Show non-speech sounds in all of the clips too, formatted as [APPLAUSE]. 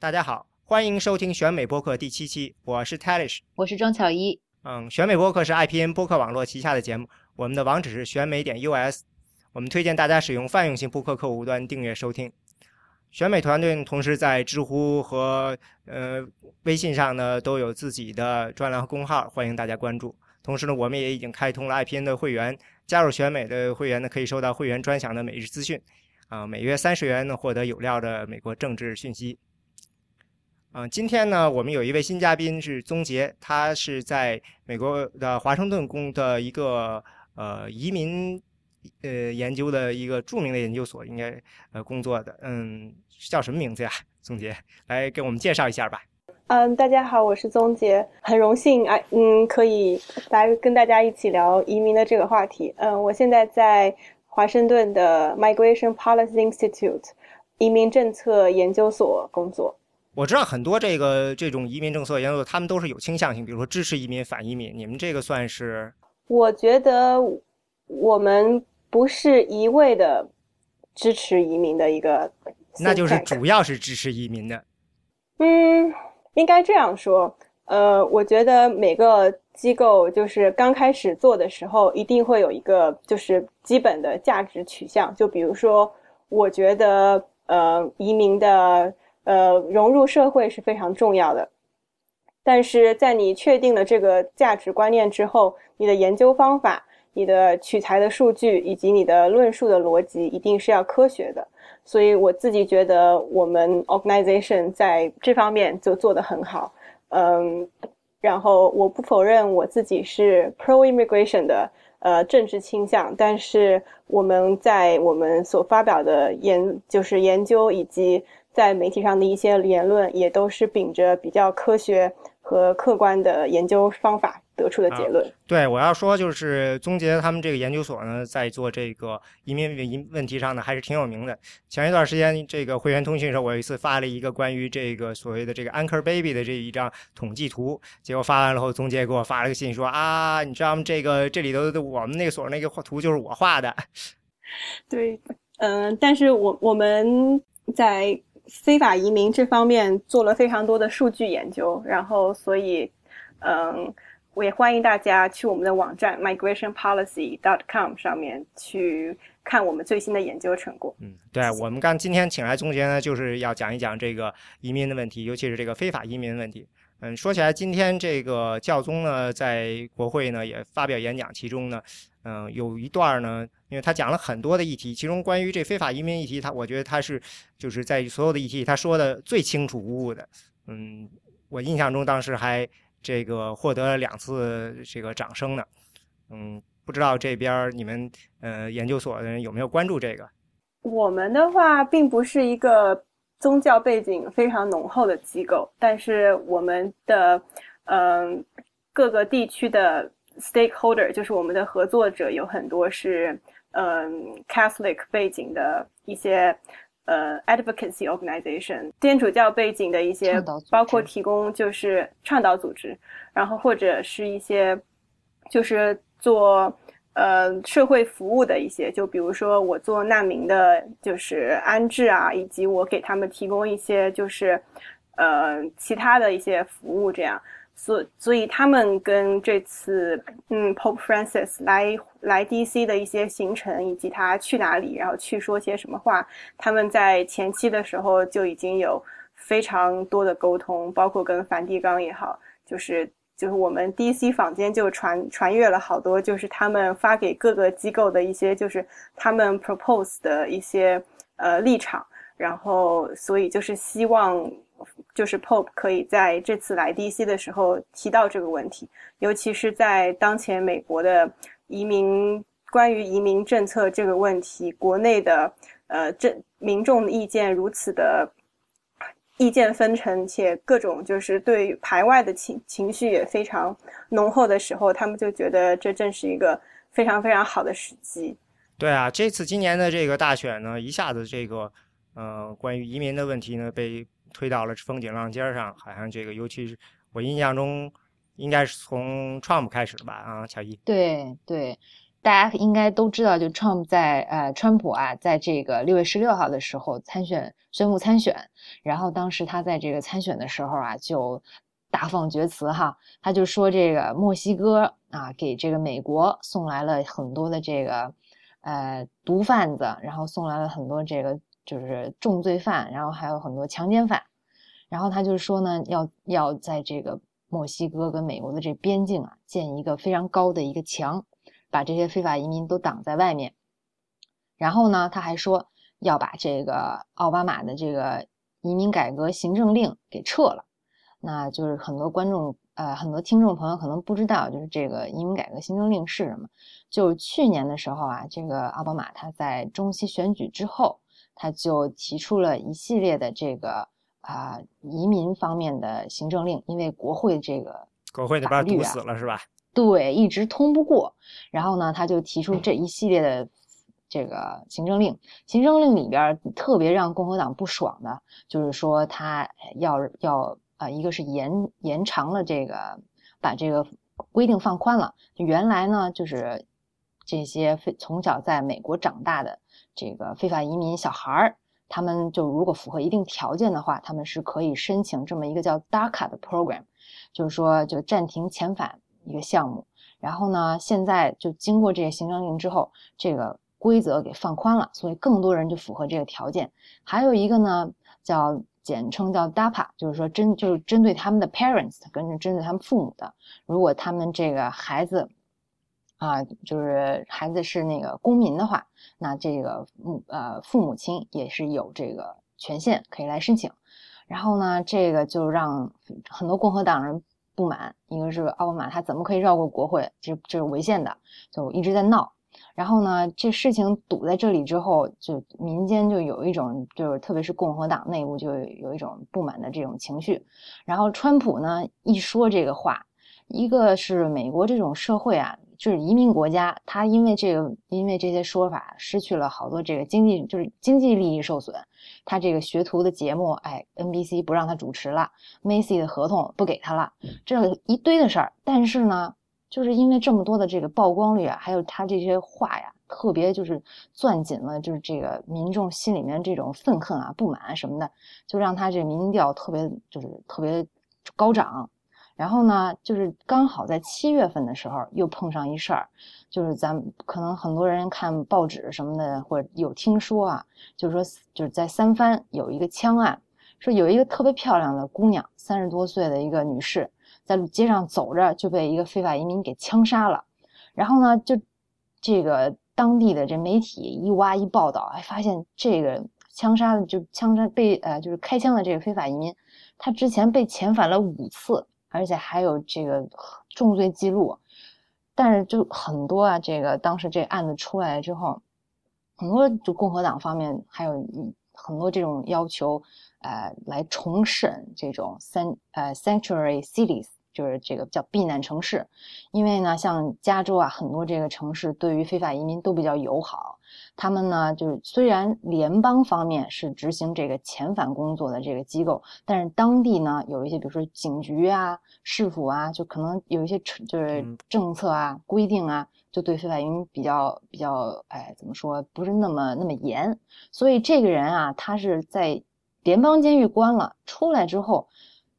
大家好，欢迎收听选美播客第七期，我是 Talish，我是庄巧一。嗯，选美播客是 IPN 播客网络旗下的节目，我们的网址是选美点 US，我们推荐大家使用泛用型播客客户端订阅收听。选美团队同时在知乎和呃微信上呢都有自己的专栏和公号，欢迎大家关注。同时呢，我们也已经开通了 IPN 的会员，加入选美的会员呢可以收到会员专享的每日资讯，啊，每月三十元呢获得有料的美国政治讯息。嗯，今天呢，我们有一位新嘉宾是宗杰，他是在美国的华盛顿工的一个呃移民呃研究的一个著名的研究所，应该呃工作的。嗯，叫什么名字呀？宗杰，来给我们介绍一下吧。嗯，大家好，我是宗杰，很荣幸啊，嗯，可以来跟大家一起聊移民的这个话题。嗯，我现在在华盛顿的 Migration Policy Institute 移民政策研究所工作。我知道很多这个这种移民政策研究，他们都是有倾向性，比如说支持移民、反移民。你们这个算是？我觉得我们不是一味的支持移民的一个，那就是主要是支持移民的。嗯，应该这样说。呃，我觉得每个机构就是刚开始做的时候，一定会有一个就是基本的价值取向。就比如说，我觉得呃，移民的。呃，融入社会是非常重要的，但是在你确定了这个价值观念之后，你的研究方法、你的取材的数据以及你的论述的逻辑一定是要科学的。所以我自己觉得我们 organization 在这方面就做得很好。嗯，然后我不否认我自己是 pro immigration 的呃政治倾向，但是我们在我们所发表的研就是研究以及。在媒体上的一些言论，也都是秉着比较科学和客观的研究方法得出的结论。对，我要说就是宗杰他们这个研究所呢，在做这个移民问问题上呢，还是挺有名的。前一段时间，这个会员通讯时候，我有一次发了一个关于这个所谓的这个 Anchor Baby 的这一张统计图，结果发完了后，宗杰给我发了个信说啊，你知道吗？这个这里头的我们那个所那个画图就是我画的。[LAUGHS] 对，嗯，但是我我们在。非法移民这方面做了非常多的数据研究，然后所以，嗯，我也欢迎大家去我们的网站 migrationpolicy dot com 上面去看我们最新的研究成果。嗯，对我们刚今天请来宗杰呢，就是要讲一讲这个移民的问题，尤其是这个非法移民的问题。嗯，说起来，今天这个教宗呢，在国会呢也发表演讲，其中呢。嗯，有一段呢，因为他讲了很多的议题，其中关于这非法移民议题，他我觉得他是就是在所有的议题他说的最清楚无误的。嗯，我印象中当时还这个获得了两次这个掌声呢。嗯，不知道这边你们呃研究所的人有没有关注这个？我们的话并不是一个宗教背景非常浓厚的机构，但是我们的嗯各个地区的。Stakeholder 就是我们的合作者，有很多是嗯 Catholic 背景的一些呃 Advocacy Organization 天主教背景的一些，包括提供就是倡导组织，然后或者是一些就是做呃社会服务的一些，就比如说我做难民的，就是安置啊，以及我给他们提供一些就是呃其他的一些服务这样。所所以他们跟这次嗯 Pope Francis 来来 DC 的一些行程，以及他去哪里，然后去说些什么话，他们在前期的时候就已经有非常多的沟通，包括跟梵蒂冈也好，就是就是我们 DC 坊间就传传阅了好多，就是他们发给各个机构的一些，就是他们 propose 的一些呃立场，然后所以就是希望。就是 Pope 可以在这次来 DC 的时候提到这个问题，尤其是在当前美国的移民关于移民政策这个问题，国内的呃政民众的意见如此的意见纷呈，且各种就是对排外的情情绪也非常浓厚的时候，他们就觉得这正是一个非常非常好的时机。对啊，这次今年的这个大选呢，一下子这个呃关于移民的问题呢被。推到了风景浪尖上，好像这个，尤其是我印象中，应该是从 Trump 开始的吧？啊，乔伊。对对，大家应该都知道，就 Trump 在呃，川普啊，在这个六月十六号的时候参选，宣布参选。然后当时他在这个参选的时候啊，就大放厥词哈，他就说这个墨西哥啊，给这个美国送来了很多的这个呃毒贩子，然后送来了很多这个就是重罪犯，然后还有很多强奸犯。然后他就说呢，要要在这个墨西哥跟美国的这边境啊，建一个非常高的一个墙，把这些非法移民都挡在外面。然后呢，他还说要把这个奥巴马的这个移民改革行政令给撤了。那就是很多观众呃，很多听众朋友可能不知道，就是这个移民改革行政令是什么。就去年的时候啊，这个奥巴马他在中期选举之后，他就提出了一系列的这个。啊，移民方面的行政令，因为国会这个国会那边堵死了是吧？对，一直通不过。然后呢，他就提出这一系列的这个行政令。行政令里边特别让共和党不爽的，就是说他要要啊，一个是延延长了这个，把这个规定放宽了。原来呢，就是这些非从小在美国长大的这个非法移民小孩儿。他们就如果符合一定条件的话，他们是可以申请这么一个叫 DACA 的 program，就是说就暂停遣返一个项目。然后呢，现在就经过这些行政令之后，这个规则给放宽了，所以更多人就符合这个条件。还有一个呢，叫简称叫 DAPA，就是说针就是针对他们的 parents，跟着针对他们父母的，如果他们这个孩子。啊，就是孩子是那个公民的话，那这个母呃父母亲也是有这个权限可以来申请。然后呢，这个就让很多共和党人不满，一个是奥巴马他怎么可以绕过国会，这这是违宪的，就一直在闹。然后呢，这事情堵在这里之后，就民间就有一种就是特别是共和党内部就有一种不满的这种情绪。然后川普呢一说这个话，一个是美国这种社会啊。就是移民国家，他因为这个，因为这些说法，失去了好多这个经济，就是经济利益受损。他这个学徒的节目，哎，NBC 不让他主持了，Macy 的合同不给他了，这一堆的事儿。但是呢，就是因为这么多的这个曝光率啊，还有他这些话呀，特别就是攥紧了，就是这个民众心里面这种愤恨啊、不满啊什么的，就让他这民调特别就是特别高涨。然后呢，就是刚好在七月份的时候又碰上一事儿，就是咱可能很多人看报纸什么的，或者有听说啊，就是说就是在三藩有一个枪案，说有一个特别漂亮的姑娘，三十多岁的一个女士，在街上走着就被一个非法移民给枪杀了。然后呢，就这个当地的这媒体一挖一报道，哎，发现这个枪杀的就枪杀被呃就是开枪的这个非法移民，他之前被遣返了五次。而且还有这个重罪记录，但是就很多啊，这个当时这案子出来之后，很多就共和党方面还有很多这种要求，呃，来重审这种三呃 sanctuary cities，就是这个叫避难城市，因为呢，像加州啊，很多这个城市对于非法移民都比较友好。他们呢，就是虽然联邦方面是执行这个遣返工作的这个机构，但是当地呢有一些，比如说警局啊、市府啊，就可能有一些就是政策啊、规定啊，就对非法移民比较比较，哎，怎么说，不是那么那么严。所以这个人啊，他是在联邦监狱关了出来之后，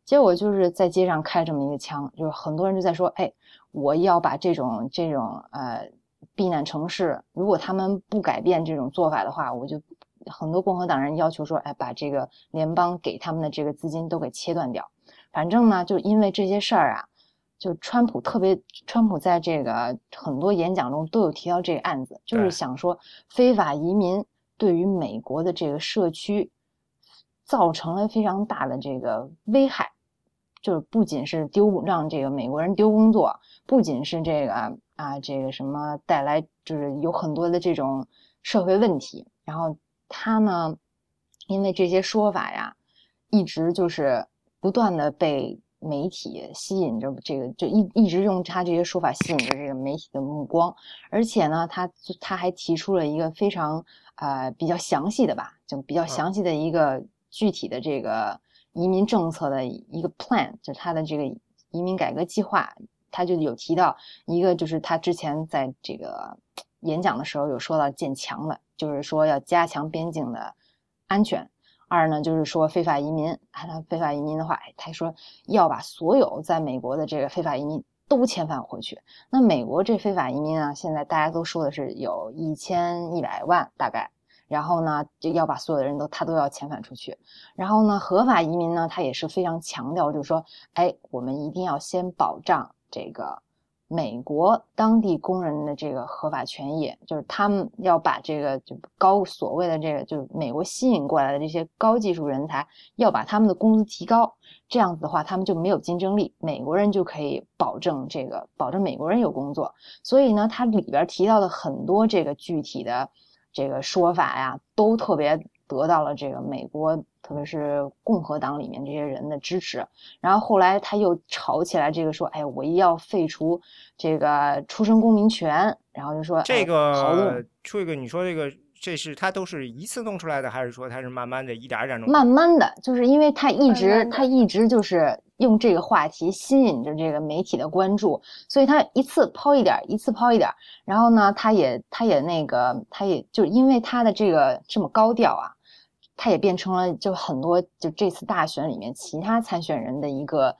结果就是在街上开这么一个枪，就是很多人就在说，哎，我要把这种这种呃。避难城市，如果他们不改变这种做法的话，我就很多共和党人要求说，哎，把这个联邦给他们的这个资金都给切断掉。反正呢，就因为这些事儿啊，就川普特别，川普在这个很多演讲中都有提到这个案子，就是想说非法移民对于美国的这个社区造成了非常大的这个危害，就是不仅是丢让这个美国人丢工作，不仅是这个。啊，这个什么带来就是有很多的这种社会问题，然后他呢，因为这些说法呀，一直就是不断的被媒体吸引着，这个就一一直用他这些说法吸引着这个媒体的目光，而且呢，他他还提出了一个非常呃比较详细的吧，就比较详细的一个具体的这个移民政策的一个 plan，就他的这个移民改革计划。他就有提到一个，就是他之前在这个演讲的时候有说到建墙的，就是说要加强边境的安全。二呢，就是说非法移民，他非法移民的话，他说要把所有在美国的这个非法移民都遣返回去。那美国这非法移民啊，现在大家都说的是有一千一百万大概，然后呢，就要把所有的人都他都要遣返出去。然后呢，合法移民呢，他也是非常强调，就是说，哎，我们一定要先保障这个。美国当地工人的这个合法权益，就是他们要把这个就高所谓的这个，就是美国吸引过来的这些高技术人才，要把他们的工资提高。这样子的话，他们就没有竞争力，美国人就可以保证这个，保证美国人有工作。所以呢，它里边提到的很多这个具体的这个说法呀，都特别得到了这个美国。特别是共和党里面这些人的支持，然后后来他又吵起来，这个说，哎，我要废除这个出生公民权，然后就说这个出一个，你说这个这是他都是一次弄出来的，还是说他是慢慢的一点一点弄？慢慢的就是因为他一直他一直就是用这个话题吸引着这个媒体的关注，所以他一次抛一点，一次抛一点，然后呢，他也他也那个他也就因为他的这个这么高调啊。他也变成了就很多就这次大选里面其他参选人的一个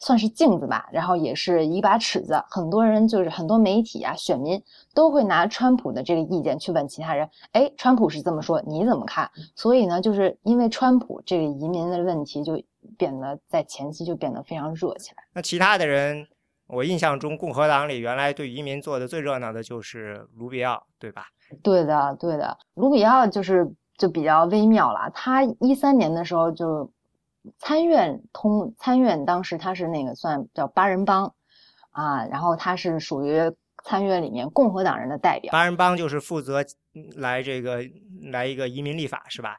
算是镜子吧，然后也是一把尺子。很多人就是很多媒体啊，选民都会拿川普的这个意见去问其他人，哎，川普是这么说，你怎么看？所以呢，就是因为川普这个移民的问题，就变得在前期就变得非常热起来。那其他的人，我印象中共和党里原来对移民做的最热闹的就是卢比奥，对吧？对的，对的，卢比奥就是。就比较微妙了。他一三年的时候就参院通参院，当时他是那个算叫八人帮啊，然后他是属于参院里面共和党人的代表。八人帮就是负责来这个来一个移民立法是吧？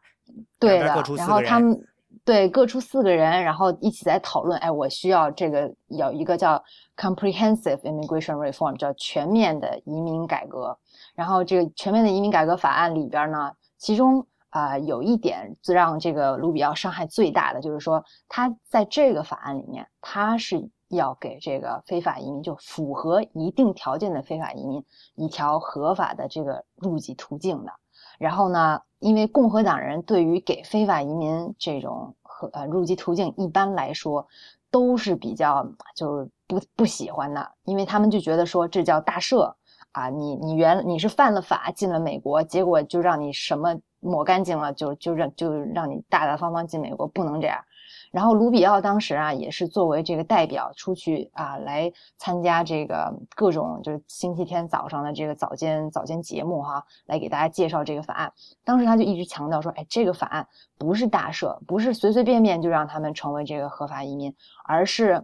对的。然后他们对各出四个人，然后一起在讨论。哎，我需要这个有一个叫 comprehensive immigration reform，叫全面的移民改革。然后这个全面的移民改革法案里边呢。其中啊，有一点最让这个卢比奥伤害最大的，就是说他在这个法案里面，他是要给这个非法移民，就符合一定条件的非法移民一条合法的这个入籍途径的。然后呢，因为共和党人对于给非法移民这种和呃入籍途径，一般来说都是比较就是不不喜欢的，因为他们就觉得说这叫大赦。啊，你你原你是犯了法进了美国，结果就让你什么抹干净了，就就让就让你大大方方进美国，不能这样。然后卢比奥当时啊，也是作为这个代表出去啊，来参加这个各种就是星期天早上的这个早间早间节目哈，来给大家介绍这个法案。当时他就一直强调说，哎，这个法案不是大赦，不是随随便便就让他们成为这个合法移民，而是。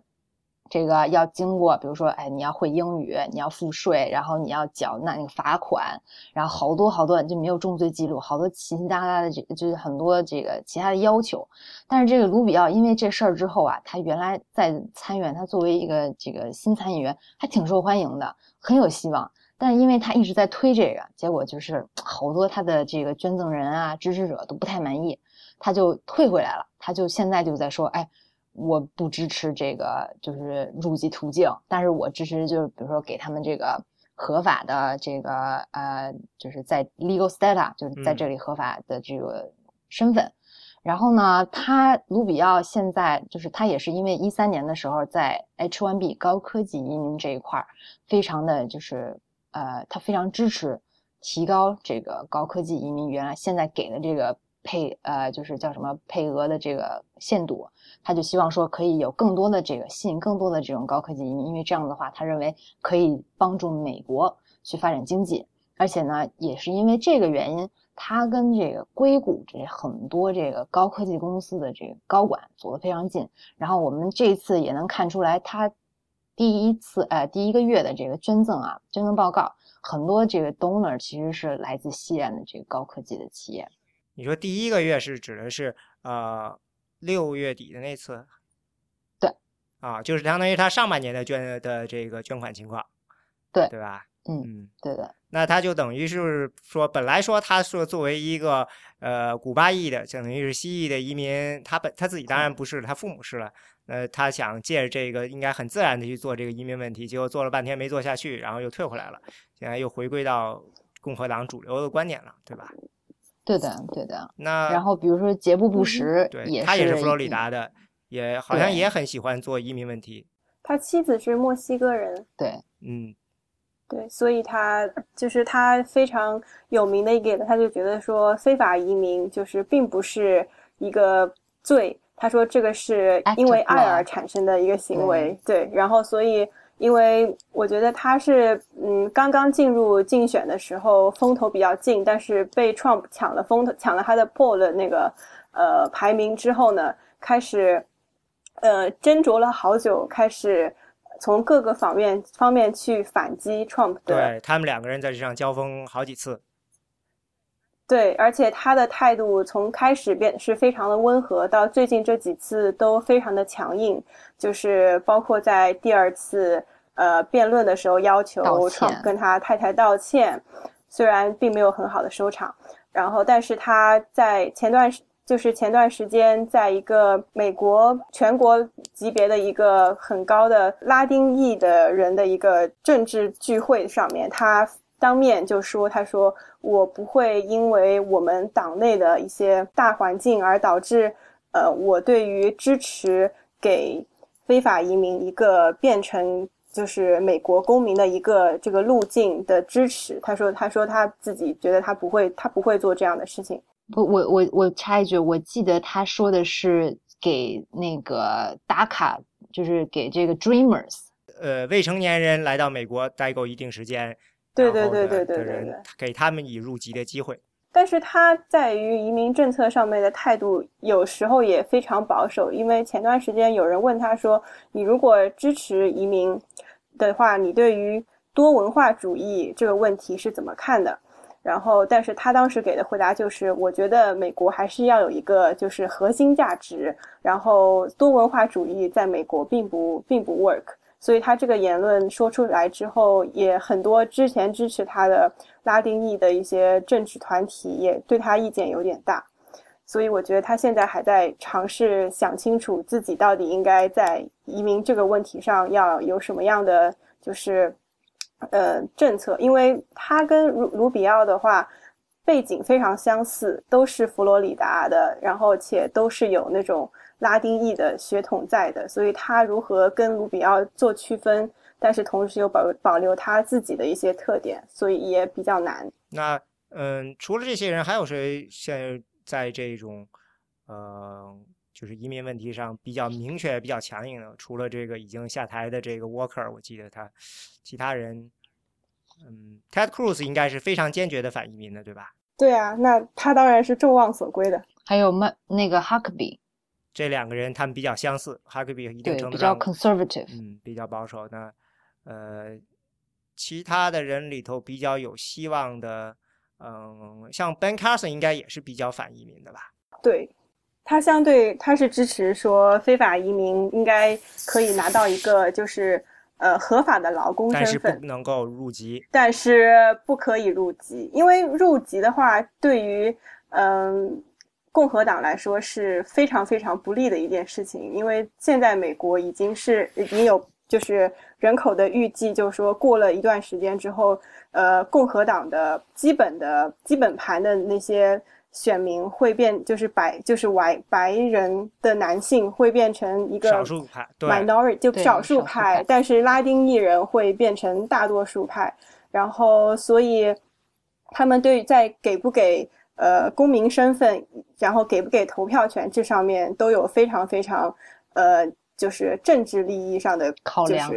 这个要经过，比如说，哎，你要会英语，你要付税，然后你要缴那那个罚款，然后好多好多就没有重罪记录，好多奇奇哒哒的这就是很多这个其他的要求。但是这个卢比奥因为这事儿之后啊，他原来在参院，他作为一个这个新参议员，还挺受欢迎的，很有希望。但是因为他一直在推这个，结果就是 [TSK] 好多他的这个捐赠人啊、支持者都不太满意，他就退回来了。他就现在就在说，哎。我不支持这个，就是入籍途径，但是我支持就是比如说给他们这个合法的这个呃，就是在 legal status，就是在这里合法的这个身份。然后呢，他卢比奥现在就是他也是因为一三年的时候在 H1B 高科技移民这一块儿，非常的就是呃，他非常支持提高这个高科技移民原来现在给的这个。配呃，就是叫什么配额的这个限度，他就希望说可以有更多的这个吸引更多的这种高科技移民，因为这样的话，他认为可以帮助美国去发展经济，而且呢，也是因为这个原因，他跟这个硅谷这很多这个高科技公司的这个高管走得非常近。然后我们这次也能看出来，他第一次呃第一个月的这个捐赠啊，捐赠报告很多这个 donor 其实是来自西安的这个高科技的企业。你说第一个月是指的是呃六月底的那次，对，啊，就是相当于他上半年的捐的这个捐款情况，对，对吧？嗯，对的。那他就等于是说，本来说他说作为一个呃古巴裔的，等于是西裔的移民，他本他自己当然不是，他父母是了。呃，他想借着这个，应该很自然的去做这个移民问题，结果做了半天没做下去，然后又退回来了，现在又回归到共和党主流的观点了，对吧？对的，对的。那然后比如说杰布·布什，对，他也是佛罗里达的，也好像也很喜欢做移民问题。他妻子是墨西哥人。对，嗯。对，所以他就是他非常有名的一个，他就觉得说非法移民就是并不是一个罪，他说这个是因为爱而产生的一个行为。对，然后所以因为我觉得他是嗯刚刚进入竞选的时候风头比较劲，但是被 Trump 抢了风头，抢了他的 poll 的那个呃排名之后呢，开始呃斟酌了好久，开始。从各个方面方面去反击 Trump 的，对他们两个人在这上交锋好几次。对，而且他的态度从开始变是非常的温和，到最近这几次都非常的强硬，就是包括在第二次呃辩论的时候要求 Trump 跟他太太道歉，虽然并没有很好的收场，然后但是他在前段时。就是前段时间，在一个美国全国级别的一个很高的拉丁裔的人的一个政治聚会上面，他当面就说：“他说我不会因为我们党内的一些大环境而导致，呃，我对于支持给非法移民一个变成就是美国公民的一个这个路径的支持。”他说：“他说他自己觉得他不会，他不会做这样的事情。”不，我我我插一句，我记得他说的是给那个打卡，就是给这个 Dreamers，呃，未成年人来到美国待够一定时间，对对对对对对对，给他们以入籍的机会。但是他在于移民政策上面的态度，有时候也非常保守。因为前段时间有人问他说：“你如果支持移民的话，你对于多文化主义这个问题是怎么看的？”然后，但是他当时给的回答就是，我觉得美国还是要有一个就是核心价值，然后多文化主义在美国并不并不 work，所以他这个言论说出来之后，也很多之前支持他的拉丁裔的一些政治团体也对他意见有点大，所以我觉得他现在还在尝试想清楚自己到底应该在移民这个问题上要有什么样的就是。呃，政策，因为他跟卢卢比奥的话背景非常相似，都是佛罗里达的，然后且都是有那种拉丁裔的血统在的，所以他如何跟卢比奥做区分，但是同时又保保留他自己的一些特点，所以也比较难。那嗯，除了这些人，还有谁现在这种呃？就是移民问题上比较明确、比较强硬的，除了这个已经下台的这个 Walker，我记得他，其他人，嗯，Ted Cruz 应该是非常坚决的反移民的，对吧？对啊，那他当然是众望所归的。还有麦那个 Huckabee，这两个人他们比较相似，Huckabee 一定程度上比较 conservative，嗯，比较保守。那呃，其他的人里头比较有希望的，嗯，像 Ben Carson 应该也是比较反移民的吧？对。他相对他是支持说非法移民应该可以拿到一个就是呃合法的劳工身份，但是不能够入籍，但是不可以入籍，因为入籍的话对于嗯共和党来说是非常非常不利的一件事情，因为现在美国已经是已经有就是人口的预计，就是说过了一段时间之后，呃共和党的基本的基本盘的那些。选民会变，就是白，就是白白人的男性会变成一个少数派，minority 就少数派，但是拉丁裔人会变成大多数派。然后，所以他们对在给不给呃公民身份，然后给不给投票权这上面都有非常非常呃，就是政治利益上的考量，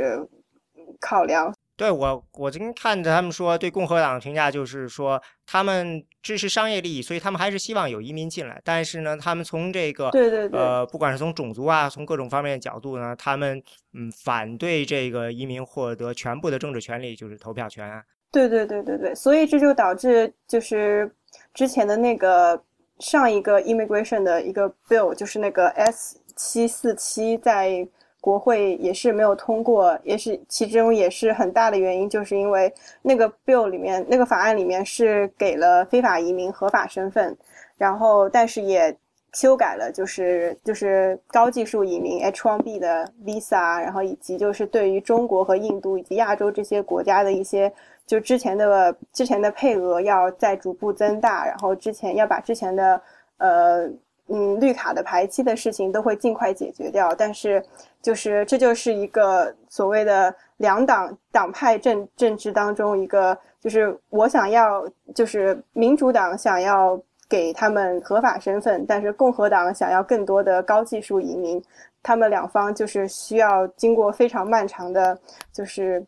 考量。对我，我今天看着他们说，对共和党的评价就是说，他们支持商业利益，所以他们还是希望有移民进来。但是呢，他们从这个对对对，呃，不管是从种族啊，从各种方面的角度呢，他们嗯反对这个移民获得全部的政治权利，就是投票权。啊对对对对对，所以这就导致就是之前的那个上一个 immigration 的一个 bill，就是那个 S 七四七在。国会也是没有通过，也是其中也是很大的原因，就是因为那个 bill 里面那个法案里面是给了非法移民合法身份，然后但是也修改了，就是就是高技术移民 H1B 的 visa，然后以及就是对于中国和印度以及亚洲这些国家的一些就之前的之前的配额要再逐步增大，然后之前要把之前的呃。嗯，绿卡的排期的事情都会尽快解决掉，但是，就是这就是一个所谓的两党党派政政治当中一个，就是我想要，就是民主党想要给他们合法身份，但是共和党想要更多的高技术移民，他们两方就是需要经过非常漫长的，就是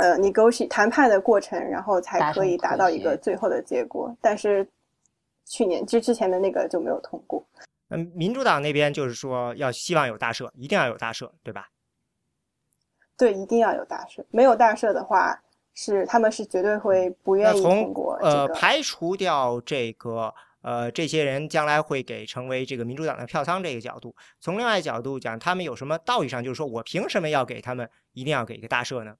呃，negotiate 谈判的过程，然后才可以达到一个最后的结果，但是。去年就之前的那个就没有通过。嗯，民主党那边就是说要希望有大赦，一定要有大赦，对吧？对，一定要有大赦。没有大赦的话，是他们是绝对会不愿意通过。呃，排除掉这个呃这些人将来会给成为这个民主党的票仓这个角度，从另外角度讲，他们有什么道义上就是说我凭什么要给他们一定要给一个大赦呢？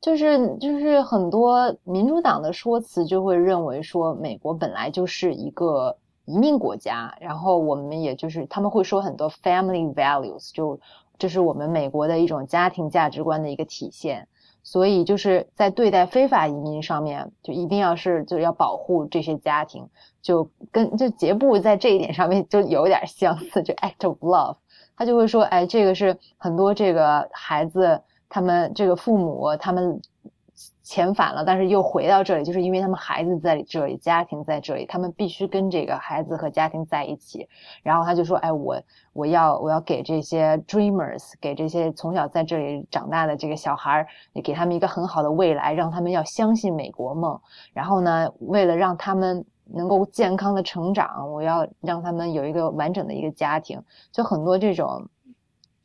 就是就是很多民主党的说辞就会认为说，美国本来就是一个移民国家，然后我们也就是他们会说很多 family values，就这是我们美国的一种家庭价值观的一个体现，所以就是在对待非法移民上面，就一定要是就要保护这些家庭，就跟就杰布在这一点上面就有点相似，就 act of love，他就会说，哎，这个是很多这个孩子。他们这个父母，他们遣返了，但是又回到这里，就是因为他们孩子在这里，家庭在这里，他们必须跟这个孩子和家庭在一起。然后他就说：“哎，我我要我要给这些 dreamers，给这些从小在这里长大的这个小孩儿，给他们一个很好的未来，让他们要相信美国梦。然后呢，为了让他们能够健康的成长，我要让他们有一个完整的一个家庭。就很多这种。”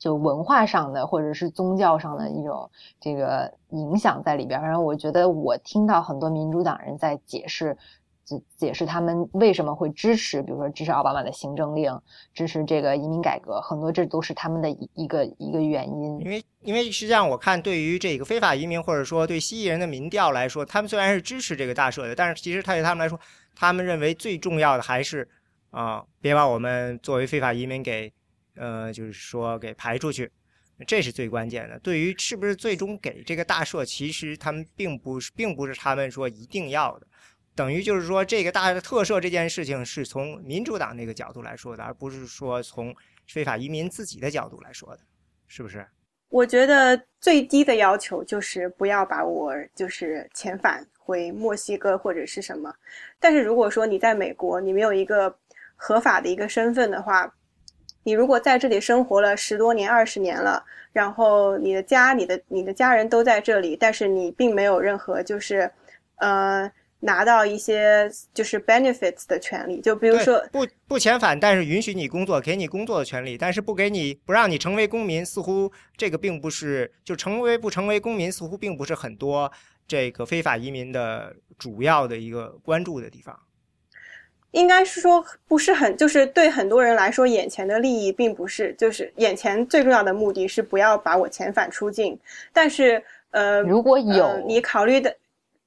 就文化上的或者是宗教上的一种这个影响在里边，然后我觉得我听到很多民主党人在解释，解解释他们为什么会支持，比如说支持奥巴马的行政令，支持这个移民改革，很多这都是他们的一一个一个原因。因为因为实际上我看对于这个非法移民或者说对蜥蜴人的民调来说，他们虽然是支持这个大赦的，但是其实他对他们来说，他们认为最重要的还是啊，别把我们作为非法移民给。呃，就是说给排出去，这是最关键的。对于是不是最终给这个大赦，其实他们并不是，并不是他们说一定要的。等于就是说，这个大特赦这件事情是从民主党那个角度来说的，而不是说从非法移民自己的角度来说的，是不是？我觉得最低的要求就是不要把我就是遣返回墨西哥或者是什么。但是如果说你在美国，你没有一个合法的一个身份的话，你如果在这里生活了十多年、二十年了，然后你的家、你的、你的家人都在这里，但是你并没有任何就是，呃，拿到一些就是 benefits 的权利，就比如说不不遣返，但是允许你工作，给你工作的权利，但是不给你不让你成为公民，似乎这个并不是就成为不成为公民，似乎并不是很多这个非法移民的主要的一个关注的地方。应该是说不是很，就是对很多人来说，眼前的利益并不是，就是眼前最重要的目的是不要把我遣返出境。但是，呃，如果有你考虑的，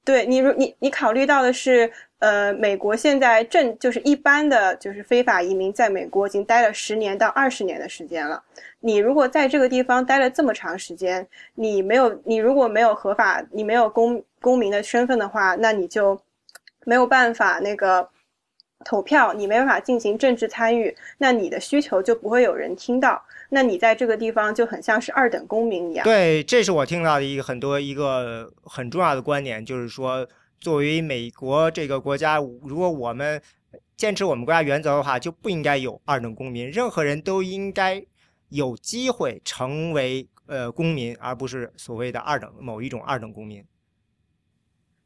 对你如你你考虑到的是，呃，美国现在正就是一般的就是非法移民在美国已经待了十年到二十年的时间了。你如果在这个地方待了这么长时间，你没有你如果没有合法，你没有公公民的身份的话，那你就没有办法那个。投票，你没办法进行政治参与，那你的需求就不会有人听到，那你在这个地方就很像是二等公民一样。对，这是我听到的一个很多一个很重要的观点，就是说，作为美国这个国家，如果我们坚持我们国家原则的话，就不应该有二等公民，任何人都应该有机会成为呃公民，而不是所谓的二等某一种二等公民。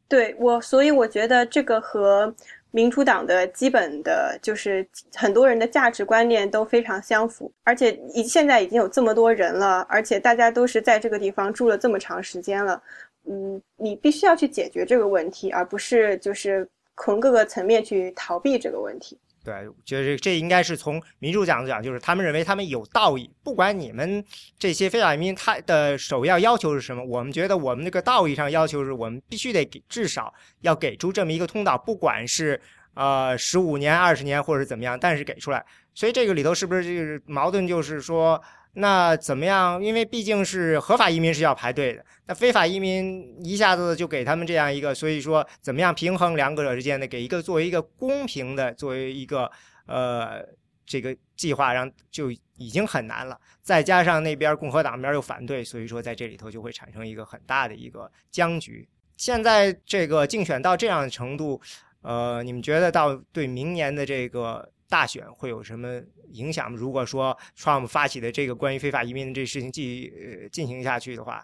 对我，所以我觉得这个和。民主党的基本的就是很多人的价值观念都非常相符，而且已现在已经有这么多人了，而且大家都是在这个地方住了这么长时间了，嗯，你必须要去解决这个问题，而不是就是从各个层面去逃避这个问题。对，就是这应该是从民主角度讲，就是他们认为他们有道义，不管你们这些非法移民他的首要要求是什么，我们觉得我们那个道义上要求是我们必须得给至少要给出这么一个通道，不管是呃十五年、二十年或者是怎么样，但是给出来。所以这个里头是不是就是矛盾？就是说。那怎么样？因为毕竟是合法移民是要排队的，那非法移民一下子就给他们这样一个，所以说怎么样平衡两者之间的，给一个作为一个公平的，作为一个呃这个计划，让就已经很难了。再加上那边共和党边又反对，所以说在这里头就会产生一个很大的一个僵局。现在这个竞选到这样的程度，呃，你们觉得到对明年的这个？大选会有什么影响？如果说 Trump 发起的这个关于非法移民的这事情继呃进行下去的话，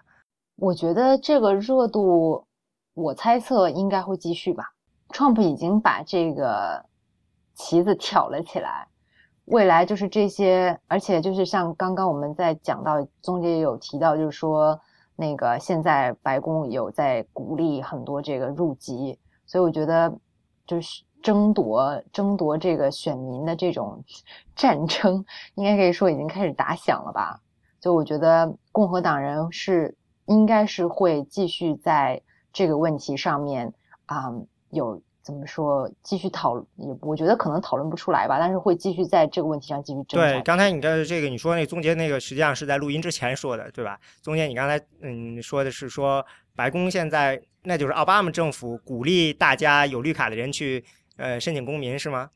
我觉得这个热度，我猜测应该会继续吧。Trump 已经把这个旗子挑了起来，未来就是这些，而且就是像刚刚我们在讲到，中间有提到，就是说那个现在白宫有在鼓励很多这个入籍，所以我觉得就是。争夺争夺这个选民的这种 [LAUGHS] 战争，应该可以说已经开始打响了吧？就我觉得共和党人是应该是会继续在这个问题上面啊，有怎么说继续讨论？也我觉得可能讨论不出来吧，但是会继续在这个问题上继续争。对，刚才你的这个你说那宗杰那个实际上是在录音之前说的，对吧？宗杰你刚才嗯说的是说白宫现在那就是奥巴马政府鼓励大家有绿卡的人去。呃，申请公民是吗？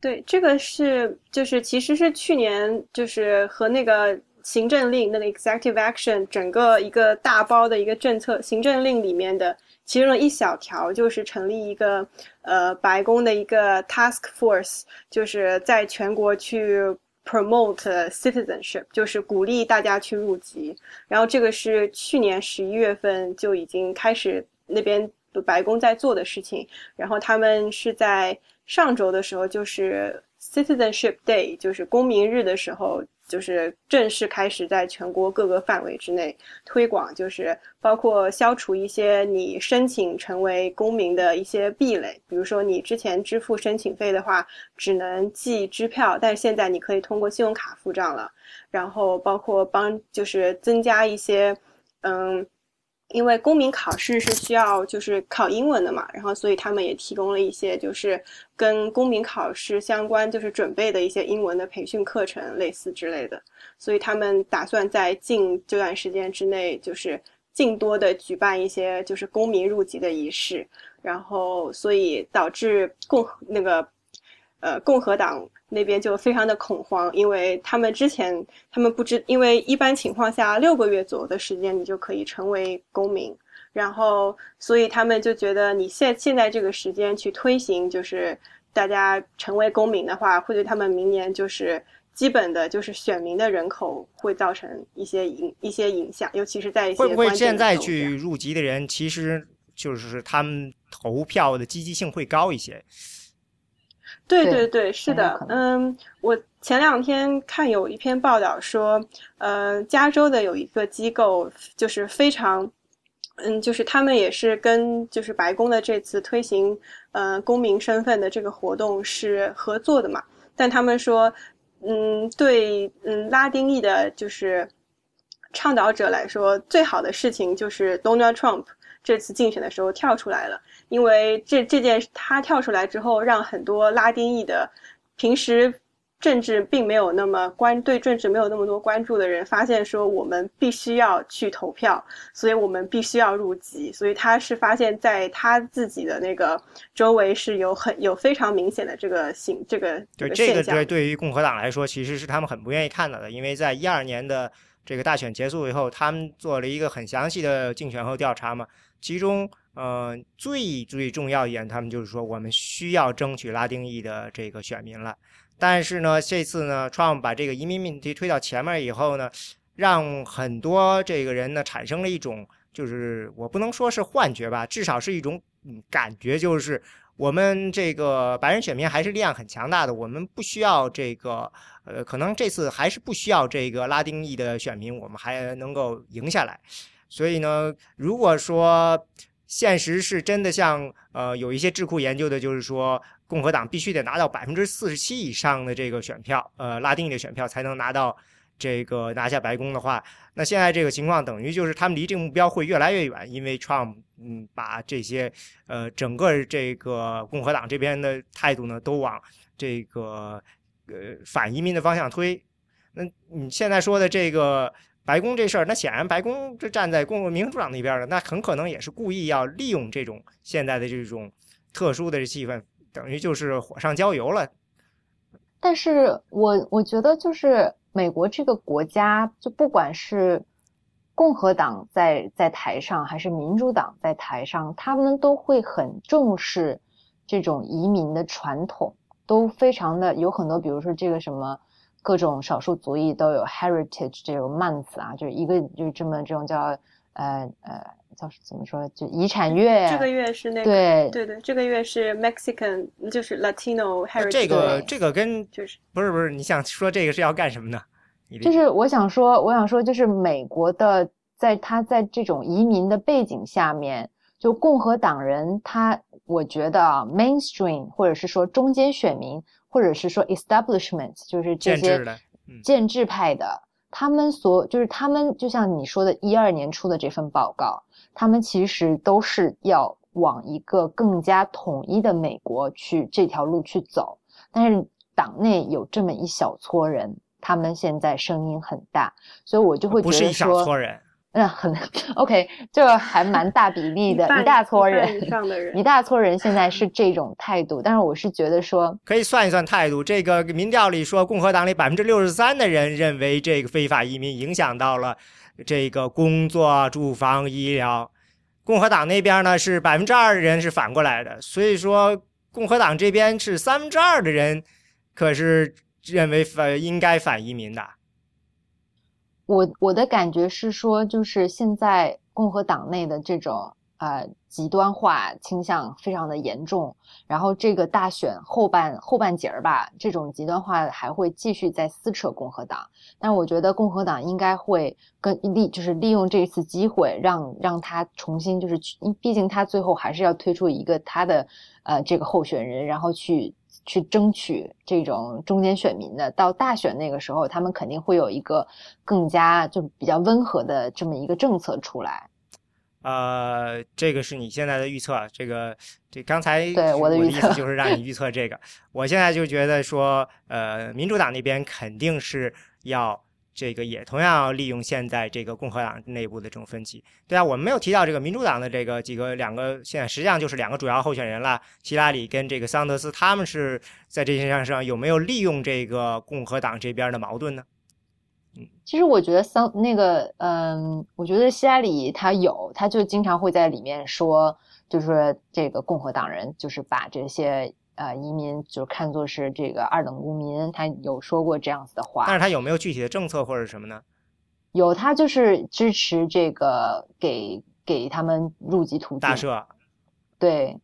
对，这个是就是其实是去年就是和那个行政令那个 executive action 整个一个大包的一个政策行政令里面的其中的一小条，就是成立一个呃白宫的一个 task force，就是在全国去 promote citizenship，就是鼓励大家去入籍。然后这个是去年十一月份就已经开始那边。白宫在做的事情，然后他们是在上周的时候，就是 Citizenship Day，就是公民日的时候，就是正式开始在全国各个范围之内推广，就是包括消除一些你申请成为公民的一些壁垒，比如说你之前支付申请费的话，只能寄支票，但是现在你可以通过信用卡付账了，然后包括帮就是增加一些，嗯。因为公民考试是需要就是考英文的嘛，然后所以他们也提供了一些就是跟公民考试相关就是准备的一些英文的培训课程类似之类的，所以他们打算在近这段时间之内就是尽多的举办一些就是公民入籍的仪式，然后所以导致共那个呃共和党。那边就非常的恐慌，因为他们之前他们不知，因为一般情况下六个月左右的时间你就可以成为公民，然后所以他们就觉得你现现在这个时间去推行，就是大家成为公民的话，会对他们明年就是基本的就是选民的人口会造成一些影一些影响，尤其是在一些会不会现在去入籍的人，其实就是他们投票的积极性会高一些。对对对，是的，嗯，我前两天看有一篇报道说，呃，加州的有一个机构就是非常，嗯，就是他们也是跟就是白宫的这次推行呃公民身份的这个活动是合作的嘛，但他们说，嗯，对，嗯，拉丁裔的就是倡导者来说，最好的事情就是 Donald Trump 这次竞选的时候跳出来了。因为这这件他跳出来之后，让很多拉丁裔的平时政治并没有那么关对政治没有那么多关注的人，发现说我们必须要去投票，所以我们必须要入籍。所以他是发现在他自己的那个周围是有很有非常明显的这个形这个对这个对对于共和党来说，其实是他们很不愿意看到的，因为在一二年的这个大选结束以后，他们做了一个很详细的竞选后调查嘛，其中。呃，最最重要一点，他们就是说，我们需要争取拉丁裔的这个选民了。但是呢，这次呢，Trump 把这个移民问题推到前面以后呢，让很多这个人呢产生了一种，就是我不能说是幻觉吧，至少是一种感觉，就是我们这个白人选民还是力量很强大的，我们不需要这个，呃，可能这次还是不需要这个拉丁裔的选民，我们还能够赢下来。所以呢，如果说，现实是真的像呃有一些智库研究的，就是说共和党必须得拿到百分之四十七以上的这个选票，呃拉丁裔的选票才能拿到这个拿下白宫的话，那现在这个情况等于就是他们离这个目标会越来越远，因为 Trump 嗯把这些呃整个这个共和党这边的态度呢都往这个呃反移民的方向推。那你现在说的这个。白宫这事儿，那显然白宫就站在共和民主党那边的，那很可能也是故意要利用这种现在的这种特殊的气氛，等于就是火上浇油了。但是我我觉得，就是美国这个国家，就不管是共和党在在台上，还是民主党在台上，他们都会很重视这种移民的传统，都非常的有很多，比如说这个什么。各种少数族裔都有 heritage 这种 month 啊，就是一个就是这么这种叫呃呃叫怎么说就遗产月。这个月是那个对对对，这个月是 Mexican 就是 Latino heritage。这个这个跟就是不是不是你想说这个是要干什么呢？就是我想说我想说就是美国的在他在这种移民的背景下面，就共和党人他我觉得 mainstream 或者是说中间选民。或者是说 establishment，就是这些建制派的，他们所就是他们就像你说的，一二年出的这份报告，他们其实都是要往一个更加统一的美国去这条路去走。但是党内有这么一小撮人，他们现在声音很大，所以我就会觉得说，不是一小撮人。嗯，[LAUGHS] 很 OK，这还蛮大比例的，一大撮人，一大撮人现在是这种态度。但是我是觉得说，可以算一算态度。这个民调里说，共和党里百分之六十三的人认为这个非法移民影响到了这个工作、住房、医疗。共和党那边呢是百分之二的人是反过来的，所以说共和党这边是三分之二的人可是认为反应该反移民的。我我的感觉是说，就是现在共和党内的这种呃极端化倾向非常的严重，然后这个大选后半后半截儿吧，这种极端化还会继续在撕扯共和党。但我觉得共和党应该会跟利，就是利用这次机会，让让他重新就是，毕竟他最后还是要推出一个他的呃这个候选人，然后去。去争取这种中间选民的，到大选那个时候，他们肯定会有一个更加就比较温和的这么一个政策出来。呃，这个是你现在的预测，这个这刚才对我的意思就是让你预测这个。我现在就觉得说，呃，民主党那边肯定是要。这个也同样要利用现在这个共和党内部的这种分歧，对啊，我们没有提到这个民主党的这个几个两个，现在实际上就是两个主要候选人了，希拉里跟这个桑德斯，他们是在这些上有没有利用这个共和党这边的矛盾呢？嗯，其实我觉得桑那个，嗯，我觉得希拉里他有，他就经常会在里面说，就是这个共和党人就是把这些。呃，移民就看作是这个二等公民，他有说过这样子的话。但是他有没有具体的政策或者什么呢？有，他就是支持这个给给他们入籍途径。大赦。对。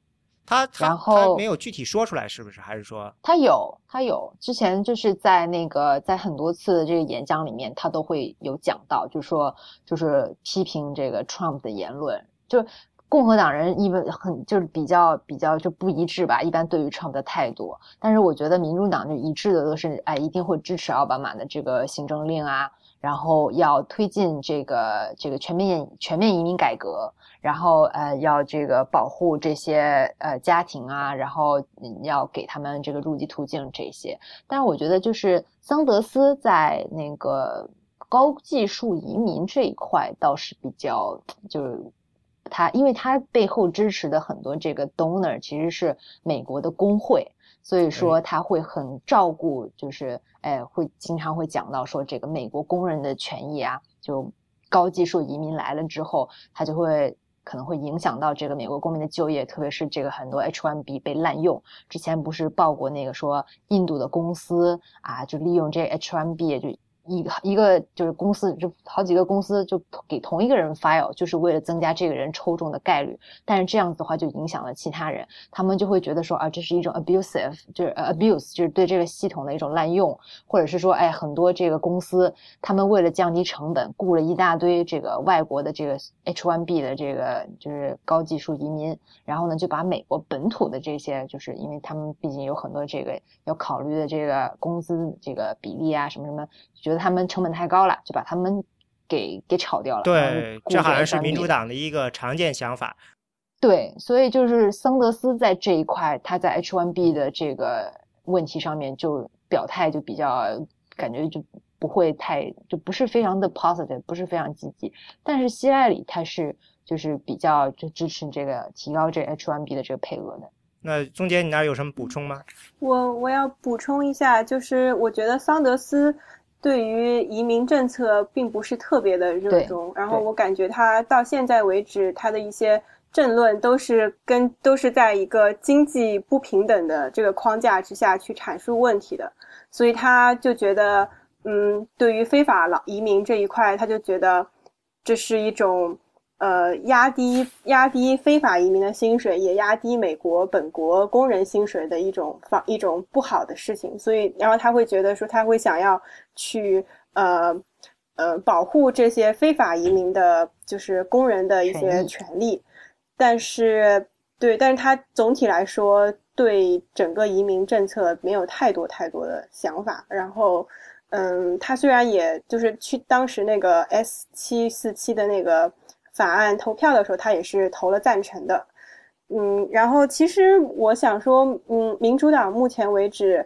他然后没有具体说出来，是不是？还是说他有？他有。之前就是在那个在很多次的这个演讲里面，他都会有讲到，就说就是批评这个 Trump 的言论，就。共和党人一般很就是比较比较就不一致吧，一般对于 Trump 的态度。但是我觉得民主党就一致的都是，哎，一定会支持奥巴马的这个行政令啊，然后要推进这个这个全面全面移民改革，然后呃要这个保护这些呃家庭啊，然后要给他们这个入籍途径这些。但是我觉得就是桑德斯在那个高技术移民这一块倒是比较就是。他因为他背后支持的很多这个 donor 其实是美国的工会，所以说他会很照顾，就是哎会经常会讲到说这个美国工人的权益啊，就高技术移民来了之后，他就会可能会影响到这个美国公民的就业，特别是这个很多 H1B 被滥用，之前不是报过那个说印度的公司啊，就利用这 H1B 就。一一个就是公司，就好几个公司就给同一个人 file，就是为了增加这个人抽中的概率。但是这样子的话，就影响了其他人，他们就会觉得说啊，这是一种 abusive，就是 abuse，就是对这个系统的一种滥用，或者是说，哎，很多这个公司他们为了降低成本，雇了一大堆这个外国的这个 H1B 的这个就是高技术移民，然后呢，就把美国本土的这些，就是因为他们毕竟有很多这个要考虑的这个工资这个比例啊，什么什么，觉他们成本太高了，就把他们给给炒掉了。对，这好像是民主党的一个常见想法。对，所以就是桑德斯在这一块，他在 H1B 的这个问题上面就表态就比较感觉就不会太就不是非常的 positive，不是非常积极。但是希拉里他是就是比较就支持这个提高这 H1B 的这个配额的。那钟杰，你那儿有什么补充吗？我我要补充一下，就是我觉得桑德斯。对于移民政策并不是特别的热衷，然后我感觉他到现在为止，他的一些政论都是跟都是在一个经济不平等的这个框架之下去阐述问题的，所以他就觉得，嗯，对于非法老移民这一块，他就觉得这是一种。呃，压低压低非法移民的薪水，也压低美国本国工人薪水的一种方一种不好的事情。所以，然后他会觉得说，他会想要去呃呃保护这些非法移民的，就是工人的一些权利。但是，对，但是他总体来说对整个移民政策没有太多太多的想法。然后，嗯，他虽然也就是去当时那个 S 七四七的那个。法案投票的时候，他也是投了赞成的，嗯，然后其实我想说，嗯，民主党目前为止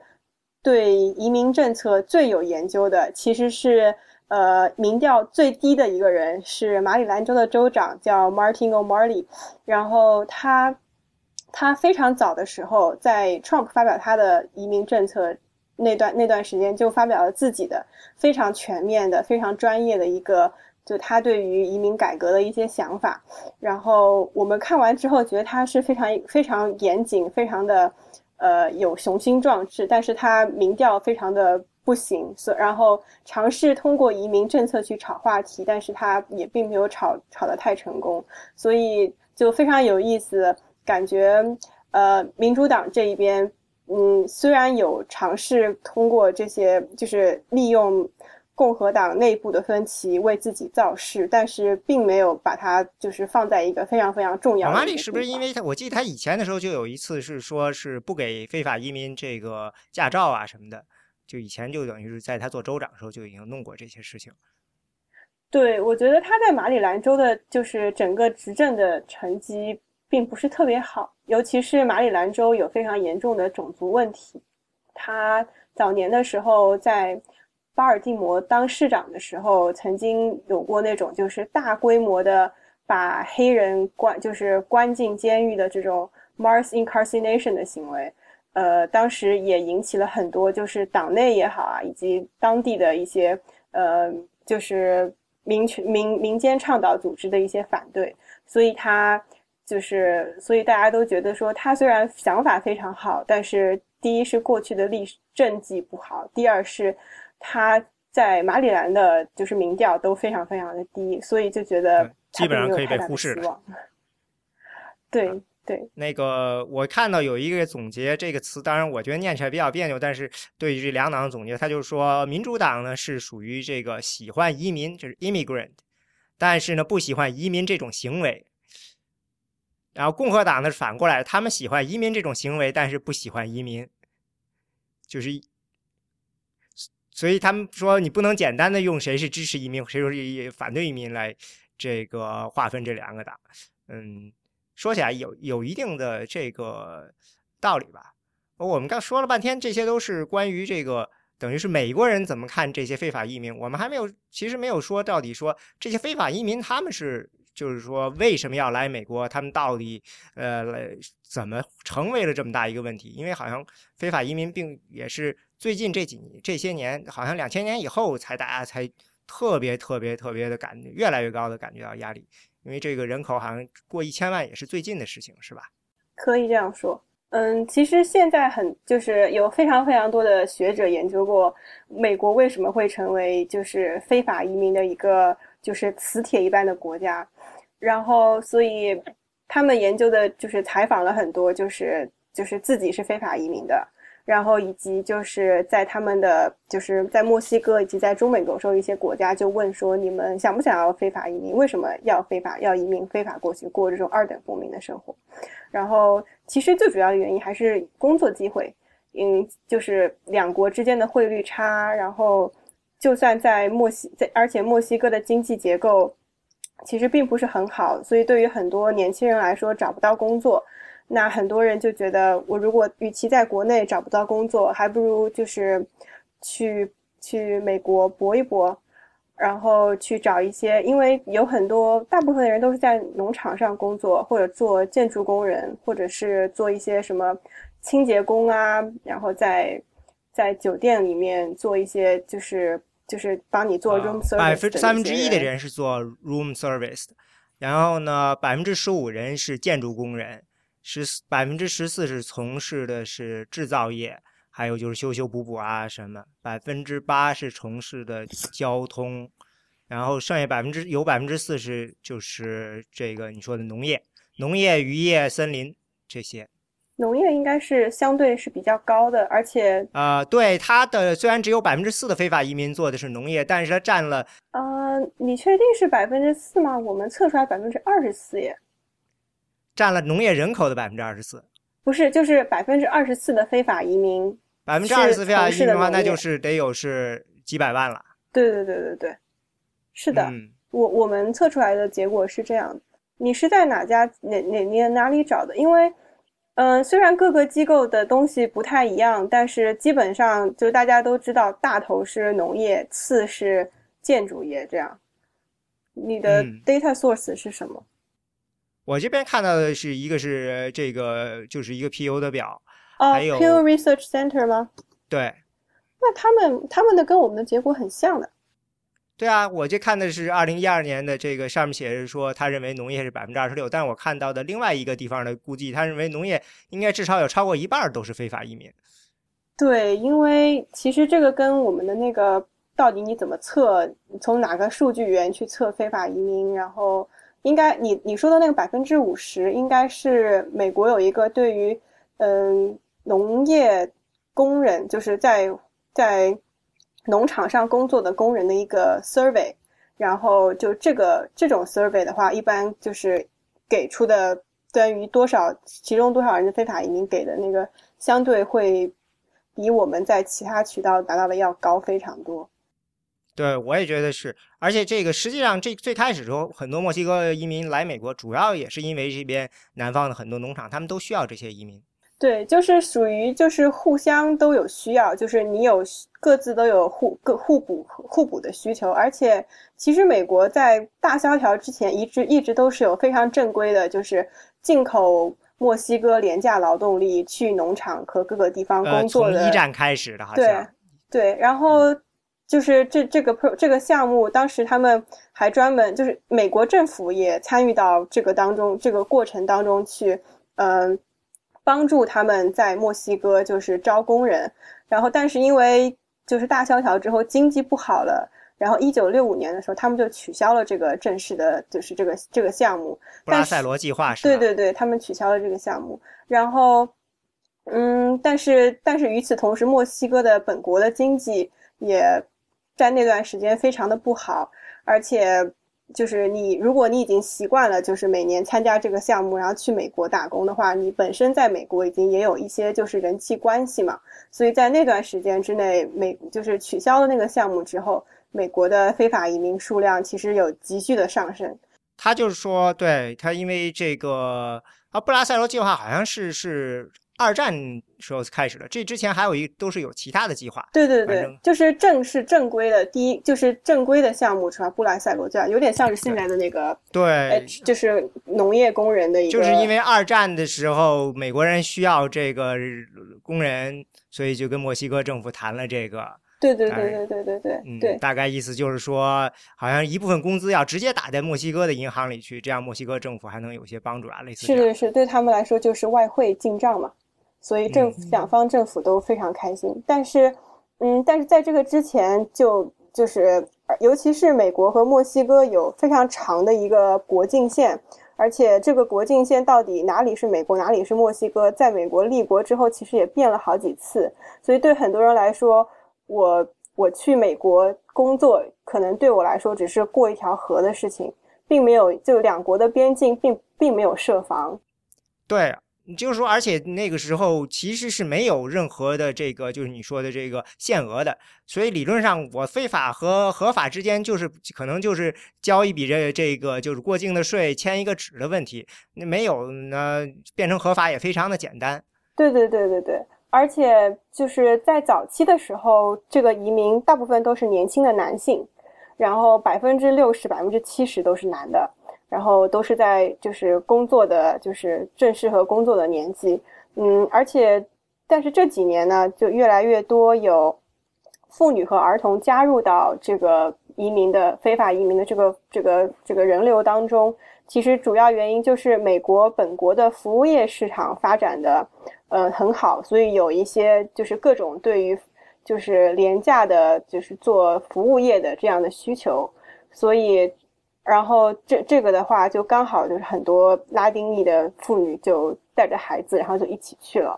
对移民政策最有研究的，其实是呃民调最低的一个人是马里兰州的州长，叫 Martin O'Malley，然后他他非常早的时候，在 Trump 发表他的移民政策那段那段时间，就发表了自己的非常全面的、非常专业的一个。就他对于移民改革的一些想法，然后我们看完之后觉得他是非常非常严谨，非常的呃有雄心壮志，但是他民调非常的不行，所然后尝试通过移民政策去炒话题，但是他也并没有炒炒得太成功，所以就非常有意思，感觉呃民主党这一边嗯虽然有尝试通过这些就是利用。共和党内部的分歧为自己造势，但是并没有把它就是放在一个非常非常重要的。马里是不是因为他？我记得他以前的时候就有一次是说是不给非法移民这个驾照啊什么的，就以前就等于是在他做州长的时候就已经弄过这些事情。对，我觉得他在马里兰州的就是整个执政的成绩并不是特别好，尤其是马里兰州有非常严重的种族问题。他早年的时候在。巴尔的摩当市长的时候，曾经有过那种就是大规模的把黑人关，就是关进监狱的这种 mass incarceration 的行为。呃，当时也引起了很多就是党内也好啊，以及当地的一些呃，就是民权民民间倡导组织的一些反对。所以他就是，所以大家都觉得说，他虽然想法非常好，但是第一是过去的历史政绩不好，第二是。他在马里兰的，就是民调都非常非常的低，所以就觉得基本上可以被忽视了。对对，那个我看到有一个总结这个词，当然我觉得念起来比较别扭，但是对于这两党的总结，他就说民主党呢是属于这个喜欢移民，就是 immigrant，但是呢不喜欢移民这种行为。然后共和党呢是反过来，他们喜欢移民这种行为，但是不喜欢移民，就是。所以他们说，你不能简单的用谁是支持移民，谁是反对移民来这个划分这两个党。嗯，说起来有有一定的这个道理吧。我们刚说了半天，这些都是关于这个，等于是美国人怎么看这些非法移民。我们还没有，其实没有说到底说这些非法移民他们是。就是说，为什么要来美国？他们到底呃，怎么成为了这么大一个问题？因为好像非法移民并也是最近这几年这些年，好像两千年以后才大家才特别特别特别的感觉越来越高的感觉到压力。因为这个人口好像过一千万也是最近的事情，是吧？可以这样说。嗯，其实现在很就是有非常非常多的学者研究过美国为什么会成为就是非法移民的一个就是磁铁一般的国家，然后所以他们研究的就是采访了很多就是就是自己是非法移民的。然后以及就是在他们的就是在墨西哥以及在中美洲一些国家，就问说你们想不想要非法移民？为什么要非法要移民非法过去过这种二等公民的生活？然后其实最主要的原因还是工作机会，嗯，就是两国之间的汇率差，然后就算在墨西在，而且墨西哥的经济结构其实并不是很好，所以对于很多年轻人来说找不到工作。那很多人就觉得，我如果与其在国内找不到工作，还不如就是去去美国搏一搏，然后去找一些，因为有很多大部分的人都是在农场上工作，或者做建筑工人，或者是做一些什么清洁工啊，然后在在酒店里面做一些，就是就是帮你做 room service。百分三分之一的人是做 room service 的，然后呢，百分之十五人是建筑工人。十四百分之十四是从事的是制造业，还有就是修修补补啊什么。百分之八是从事的交通，然后剩下百分之有百分之四是就是这个你说的农业、农业、渔业、森林这些。农业应该是相对是比较高的，而且呃，对它的虽然只有百分之四的非法移民做的是农业，但是它占了呃，你确定是百分之四吗？我们测出来百分之二十四耶。占了农业人口的百分之二十四，不是，就是百分之二十四的非法移民。百分之二十四非法移民的话，那就是得有是几百万了。对对对对对，是的，我我们测出来的结果是这样的。你是在哪家哪哪哪哪里找的？因为，嗯，虽然各个机构的东西不太一样，但是基本上就大家都知道，大头是农业，次是建筑业，这样。你的 data source 是什么？我这边看到的是一个是这个，就是一个 PU 的表，哦，PU Research Center 吗？对。那他们他们的跟我们的结果很像的。对啊，我这看的是二零一二年的这个，上面写着说他认为农业是百分之二十六，但是我看到的另外一个地方的估计，他认为农业应该至少有超过一半都是非法移民。对，因为其实这个跟我们的那个到底你怎么测，从哪个数据源去测非法移民，然后。应该你你说的那个百分之五十，应该是美国有一个对于嗯农业工人，就是在在农场上工作的工人的一个 survey，然后就这个这种 survey 的话，一般就是给出的关于多少其中多少人的非法移民给的那个相对会比我们在其他渠道达到的要高非常多。对，我也觉得是，而且这个实际上这最开始时候，很多墨西哥移民来美国，主要也是因为这边南方的很多农场，他们都需要这些移民。对，就是属于就是互相都有需要，就是你有各自都有互各互补互补的需求。而且其实美国在大萧条之前一直一直都是有非常正规的，就是进口墨西哥廉价劳动力去农场和各个地方工作的。从一战开始的，好像。对，对，然后。就是这这个 pro 这个项目，当时他们还专门就是美国政府也参与到这个当中，这个过程当中去，嗯，帮助他们在墨西哥就是招工人。然后，但是因为就是大萧条之后经济不好了，然后一九六五年的时候，他们就取消了这个正式的，就是这个这个项目。布拉塞罗计划是对对对，他们取消了这个项目。然后，嗯，但是但是与此同时，墨西哥的本国的经济也。在那段时间非常的不好，而且就是你，如果你已经习惯了，就是每年参加这个项目，然后去美国打工的话，你本身在美国已经也有一些就是人际关系嘛，所以在那段时间之内，美就是取消了那个项目之后，美国的非法移民数量其实有急剧的上升。他就是说，对他因为这个啊，布拉塞罗计划好像是是。二战时候开始的，这之前还有一都是有其他的计划。对对对，就是正式正规的第一，就是正规的项目是吧？布莱塞罗样有点像是现在的那个，对，就是农业工人的一个。就是因为二战的时候，美国人需要这个工人，所以就跟墨西哥政府谈了这个。对对对对对对对，嗯，大概意思就是说，好像一部分工资要直接打在墨西哥的银行里去，这样墨西哥政府还能有些帮助啊，类似。是是是，对他们来说就是外汇进账嘛。所以政府两方政府都非常开心。但是，嗯，但是在这个之前，就就是尤其是美国和墨西哥有非常长的一个国境线，而且这个国境线到底哪里是美国，哪里是墨西哥，在美国立国之后，其实也变了好几次。所以对很多人来说，我我去美国工作，可能对我来说只是过一条河的事情。并没有，就两国的边境并并没有设防。对，就是说，而且那个时候其实是没有任何的这个，就是你说的这个限额的。所以理论上，我非法和合法之间，就是可能就是交一笔这这个就是过境的税，签一个纸的问题。那没有呢，变成合法也非常的简单。对对对对对，而且就是在早期的时候，这个移民大部分都是年轻的男性。然后百分之六十、百分之七十都是男的，然后都是在就是工作的，就是正式和工作的年纪，嗯，而且，但是这几年呢，就越来越多有妇女和儿童加入到这个移民的非法移民的这个这个这个人流当中。其实主要原因就是美国本国的服务业市场发展的，呃，很好，所以有一些就是各种对于。就是廉价的，就是做服务业的这样的需求，所以，然后这这个的话，就刚好就是很多拉丁裔的妇女就带着孩子，然后就一起去了。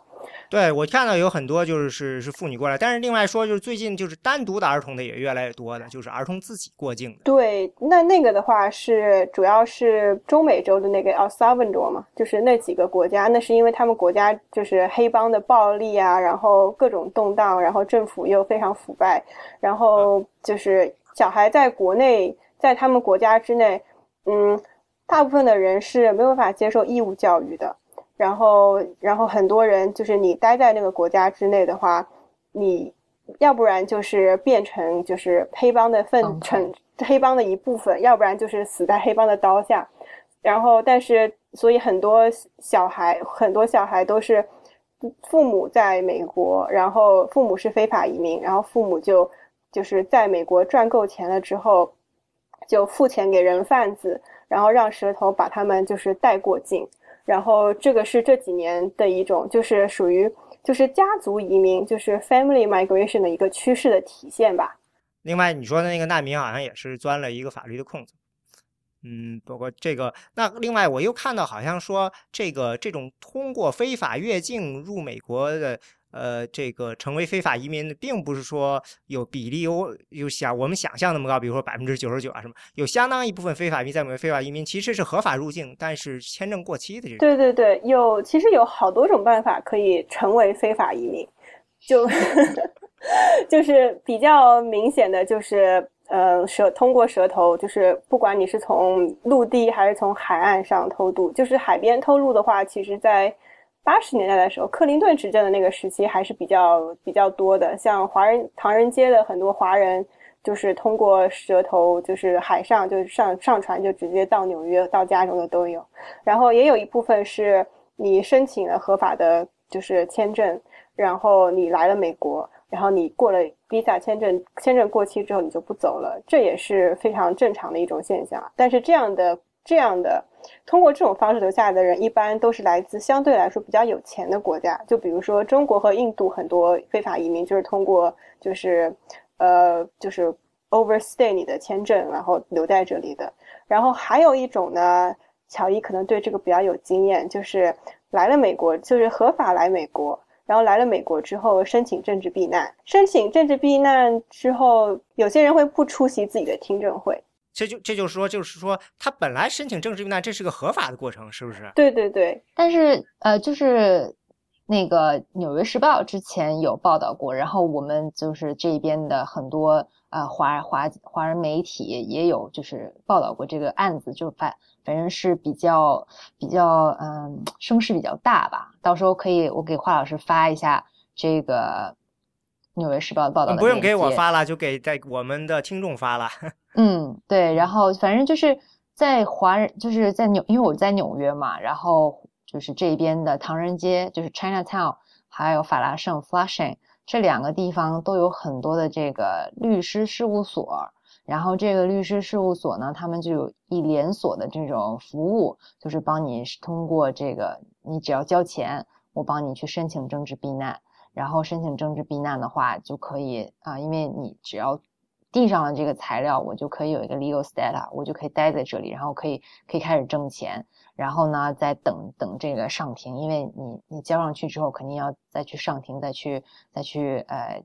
对我看到有很多就是是是妇女过来，但是另外说就是最近就是单独的儿童的也越来越多的，就是儿童自己过境的。对，那那个的话是主要是中美洲的那个 El Salvador 嘛，就是那几个国家，那是因为他们国家就是黑帮的暴力啊，然后各种动荡，然后政府又非常腐败，然后就是小孩在国内在他们国家之内，嗯，大部分的人是没有办法接受义务教育的。然后，然后很多人就是你待在那个国家之内的话，你要不然就是变成就是黑帮的份成黑帮的一部分，要不然就是死在黑帮的刀下。然后，但是所以很多小孩，很多小孩都是父母在美国，然后父母是非法移民，然后父母就就是在美国赚够钱了之后，就付钱给人贩子，然后让蛇头把他们就是带过境。然后这个是这几年的一种，就是属于就是家族移民，就是 family migration 的一个趋势的体现吧。另外，你说的那个难民好像也是钻了一个法律的空子。嗯，包括这个，那另外我又看到好像说这个这种通过非法越境入美国的。呃，这个成为非法移民，并不是说有比例有有想我们想象那么高，比如说百分之九十九啊什么，有相当一部分非法移民在我们非法移民其实是合法入境，但是签证过期的这种。对对对，有其实有好多种办法可以成为非法移民，就 [LAUGHS] 就是比较明显的就是呃舌通过舌头，就是不管你是从陆地还是从海岸上偷渡，就是海边偷渡的话，其实在。八十年代的时候，克林顿执政的那个时期还是比较比较多的。像华人唐人街的很多华人，就是通过蛇头，就是海上，就是上上船就直接到纽约、到加州的都有。然后也有一部分是你申请了合法的，就是签证，然后你来了美国，然后你过了 visa 签证，签证过期之后你就不走了，这也是非常正常的一种现象。但是这样的。这样的通过这种方式留下来的人，一般都是来自相对来说比较有钱的国家，就比如说中国和印度很多非法移民就是通过就是呃就是 overstay 你的签证，然后留在这里的。然后还有一种呢，乔伊可能对这个比较有经验，就是来了美国，就是合法来美国，然后来了美国之后申请政治避难，申请政治避难之后，有些人会不出席自己的听证会。这就这就是说，就是说，他本来申请政治避难，这是个合法的过程，是不是？对对对。但是呃，就是那个《纽约时报》之前有报道过，然后我们就是这边的很多呃华华华人媒体也有就是报道过这个案子，就反反正是比较比较嗯声势比较大吧。到时候可以我给华老师发一下这个。纽约时报报道不用给我发了，就给在我们的听众发了。[LAUGHS] 嗯，对，然后反正就是在华人，就是在纽，因为我在纽约嘛，然后就是这边的唐人街，就是 Chinatown，还有法拉盛 Flushing 这两个地方都有很多的这个律师事务所，然后这个律师事务所呢，他们就有一连锁的这种服务，就是帮你通过这个，你只要交钱。我帮你去申请政治避难，然后申请政治避难的话就可以啊，因为你只要递上了这个材料，我就可以有一个 legal status，我就可以待在这里，然后可以可以开始挣钱，然后呢再等等这个上庭，因为你你交上去之后肯定要再去上庭，再去再去呃。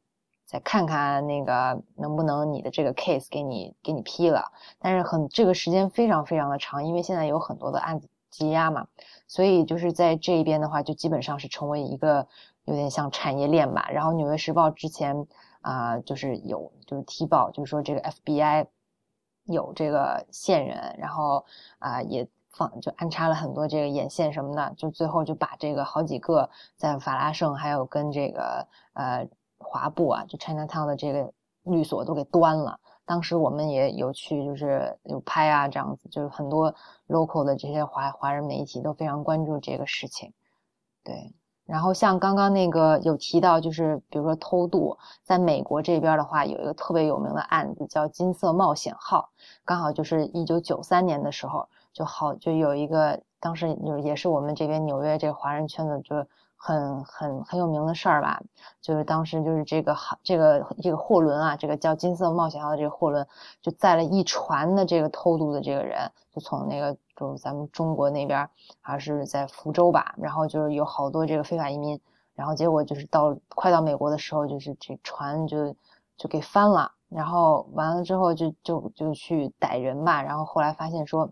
再看看那个能不能你的这个 case 给你给你批了，但是很这个时间非常非常的长，因为现在有很多的案子积压嘛，所以就是在这一边的话，就基本上是成为一个有点像产业链吧。然后《纽约时报》之前啊，就是有就是踢爆，就是说这个 FBI 有这个线人，然后啊也放就安插了很多这个眼线什么的，就最后就把这个好几个在法拉盛还有跟这个呃。华埠啊，就 Chinatown 的这个律所都给端了。当时我们也有去，就是有拍啊，这样子，就是很多 local 的这些华华人媒体都非常关注这个事情。对，然后像刚刚那个有提到，就是比如说偷渡，在美国这边的话，有一个特别有名的案子叫金色冒险号，刚好就是一九九三年的时候，就好就有一个，当时就也是我们这边纽约这个华人圈子就。很很很有名的事儿吧，就是当时就是这个好这个这个货轮啊，这个叫金色冒险号的这个货轮，就载了一船的这个偷渡的这个人，就从那个就是咱们中国那边还是在福州吧，然后就是有好多这个非法移民，然后结果就是到快到美国的时候，就是这船就就给翻了，然后完了之后就就就去逮人吧，然后后来发现说，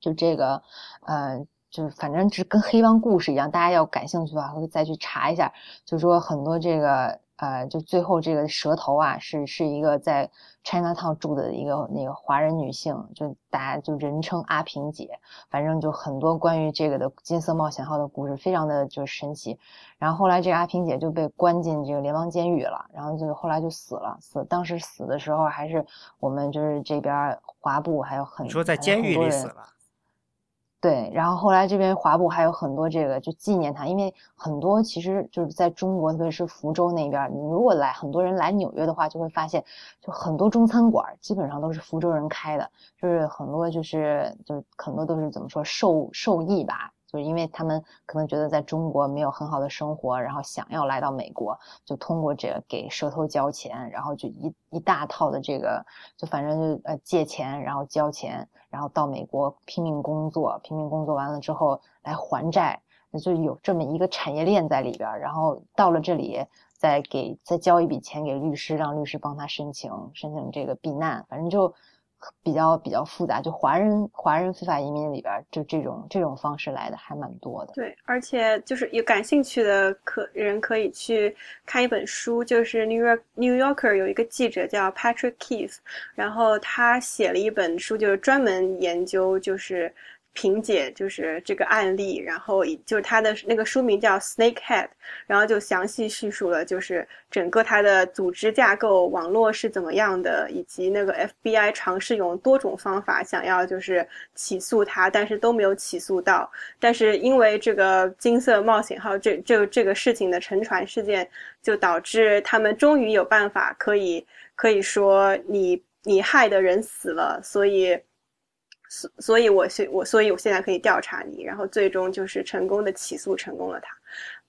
就这个嗯。就是反正是跟黑帮故事一样，大家要感兴趣的话，会再去查一下。就说很多这个呃，就最后这个蛇头啊，是是一个在 China Town 住的一个那个华人女性，就大家就人称阿平姐。反正就很多关于这个的金色冒险号的故事，非常的就是神奇。然后后来这个阿平姐就被关进这个联邦监狱了，然后就后来就死了。死当时死的时候还是我们就是这边华埠还有很你说在监狱里死了。对，然后后来这边华埠还有很多这个就纪念他，因为很多其实就是在中国，特别是福州那边，你如果来很多人来纽约的话，就会发现，就很多中餐馆基本上都是福州人开的，就是很多就是就是很多都是怎么说受受益吧。就是因为他们可能觉得在中国没有很好的生活，然后想要来到美国，就通过这个给蛇头交钱，然后就一一大套的这个，就反正就呃借钱，然后交钱，然后到美国拼命工作，拼命工作完了之后来还债，就有这么一个产业链在里边，然后到了这里再给再交一笔钱给律师，让律师帮他申请申请这个避难，反正就。比较比较复杂，就华人华人非法移民里边，就这种这种方式来的还蛮多的。对，而且就是有感兴趣的可人可以去看一本书，就是 New York New Yorker 有一个记者叫 Patrick Keith，然后他写了一本书，就是专门研究就是。萍姐就是这个案例，然后就是他的那个书名叫《Snakehead》，然后就详细叙述了就是整个他的组织架构、网络是怎么样的，以及那个 FBI 尝试用多种方法想要就是起诉他，但是都没有起诉到。但是因为这个金色冒险号这这这个事情的沉船事件，就导致他们终于有办法可以可以说你你害的人死了，所以。所所以，我现我所以我现在可以调查你，然后最终就是成功的起诉成功了他，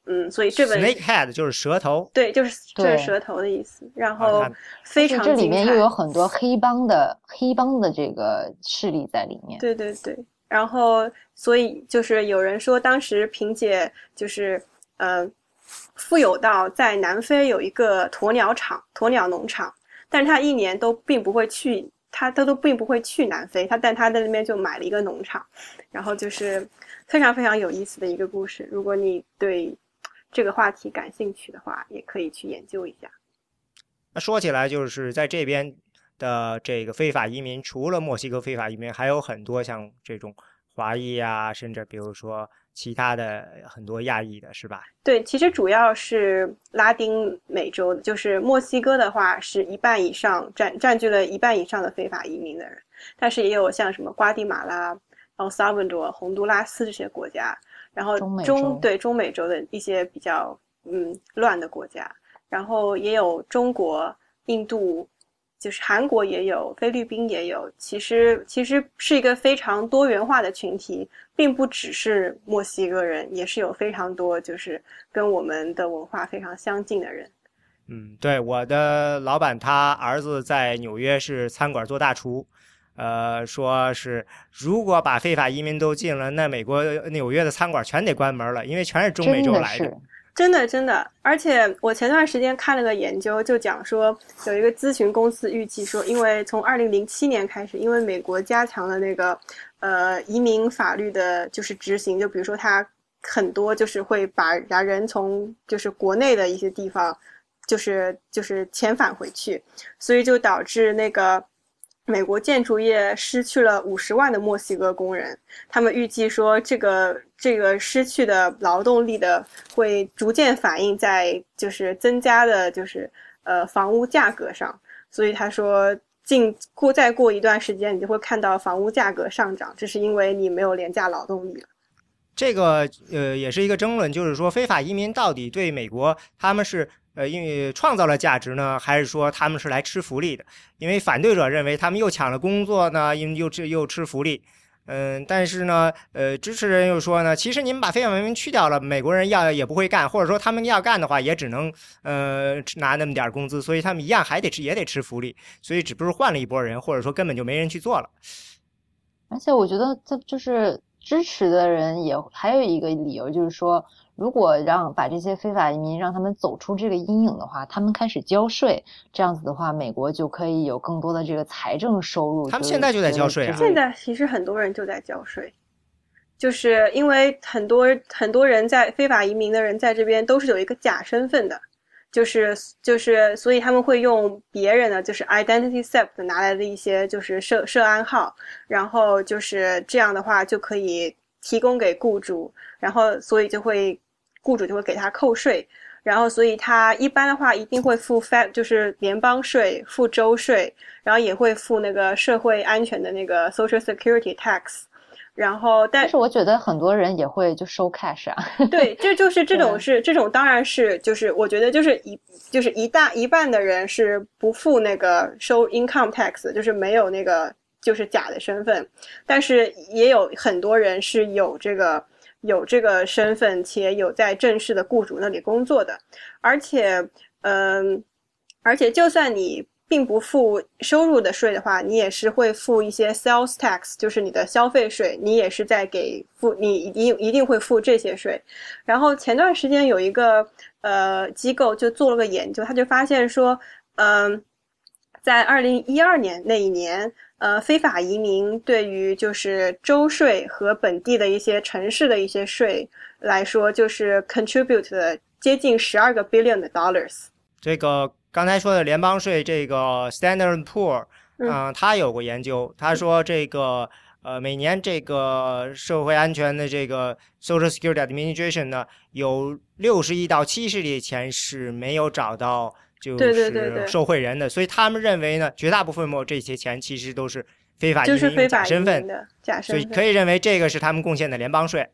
嗯，所以这本 Snakehead 就是蛇头，对，就是就是蛇头的意思。然后非常这里面又有很多黑帮的黑帮的这个势力在里面。对对对，然后所以就是有人说，当时萍姐就是呃富有到在南非有一个鸵鸟场、鸵鸟农场，但是他一年都并不会去。他他都并不会去南非，他但他在那边就买了一个农场，然后就是非常非常有意思的一个故事。如果你对这个话题感兴趣的话，也可以去研究一下。那说起来，就是在这边的这个非法移民，除了墨西哥非法移民，还有很多像这种华裔啊，甚至比如说。其他的很多亚裔的是吧？对，其实主要是拉丁美洲的，就是墨西哥的话是一半以上占占据了一半以上的非法移民的人，但是也有像什么瓜地马拉、然后萨尔瓦多、洪都拉斯这些国家，然后中对中美洲的一些比较嗯乱的国家，然后也有中国、印度、就是韩国也有，菲律宾也有，其实其实是一个非常多元化的群体，并不只是墨西哥人，也是有非常多就是跟我们的文化非常相近的人。嗯，对，我的老板他儿子在纽约是餐馆做大厨，呃，说是如果把非法移民都进了，那美国纽约的餐馆全得关门了，因为全是中美洲来的。真的，真的，而且我前段时间看了个研究，就讲说有一个咨询公司预计说，因为从二零零七年开始，因为美国加强了那个呃移民法律的，就是执行，就比如说他很多就是会把人从就是国内的一些地方，就是就是遣返回去，所以就导致那个。美国建筑业失去了五十万的墨西哥工人，他们预计说，这个这个失去的劳动力的会逐渐反映在就是增加的，就是呃房屋价格上。所以他说，进过再过一段时间，你就会看到房屋价格上涨，这是因为你没有廉价劳动力了。这个呃也是一个争论，就是说非法移民到底对美国他们是。呃，因为创造了价值呢，还是说他们是来吃福利的？因为反对者认为他们又抢了工作呢，因为又吃又吃福利。嗯，但是呢，呃，支持人又说呢，其实你们把非法移民去掉了，美国人要也不会干，或者说他们要干的话，也只能呃拿那么点工资，所以他们一样还得吃，也得吃福利。所以只不过换了一波人，或者说根本就没人去做了。而且我觉得这就是支持的人也还有一个理由，就是说。如果让把这些非法移民让他们走出这个阴影的话，他们开始交税，这样子的话，美国就可以有更多的这个财政收入。他们现在就在交税啊！现在其实很多人就在交税，就是因为很多很多人在非法移民的人在这边都是有一个假身份的，就是就是所以他们会用别人的就是 identity theft 拿来的一些就是涉涉案号，然后就是这样的话就可以提供给雇主，然后所以就会。雇主就会给他扣税，然后所以他一般的话一定会付 fed 就是联邦税、付州税，然后也会付那个社会安全的那个 social security tax，然后但是我觉得很多人也会就收 cash 啊。对，这就是这种是这种当然是就是我觉得就是一就是一大一半的人是不付那个收 income tax，就是没有那个就是假的身份，但是也有很多人是有这个。有这个身份且有在正式的雇主那里工作的，而且，嗯，而且就算你并不付收入的税的话，你也是会付一些 sales tax，就是你的消费税，你也是在给付，你一定一定会付这些税。然后前段时间有一个呃机构就做了个研究，他就发现说，嗯，在二零一二年那一年。呃，非法移民对于就是州税和本地的一些城市的一些税来说，就是 contribute 接近十二个 billion 的 dollars。这个刚才说的联邦税，这个 Standard Poor，嗯，他有过研究，他说这个呃，每年这个社会安全的这个 Social Security Administration 呢，有六十亿到七十亿钱是没有找到。就是受贿人的，所以他们认为呢，绝大部分没这些钱其实都是非法移民假身份的假身份，所以可以认为这个是他们贡献的联邦税。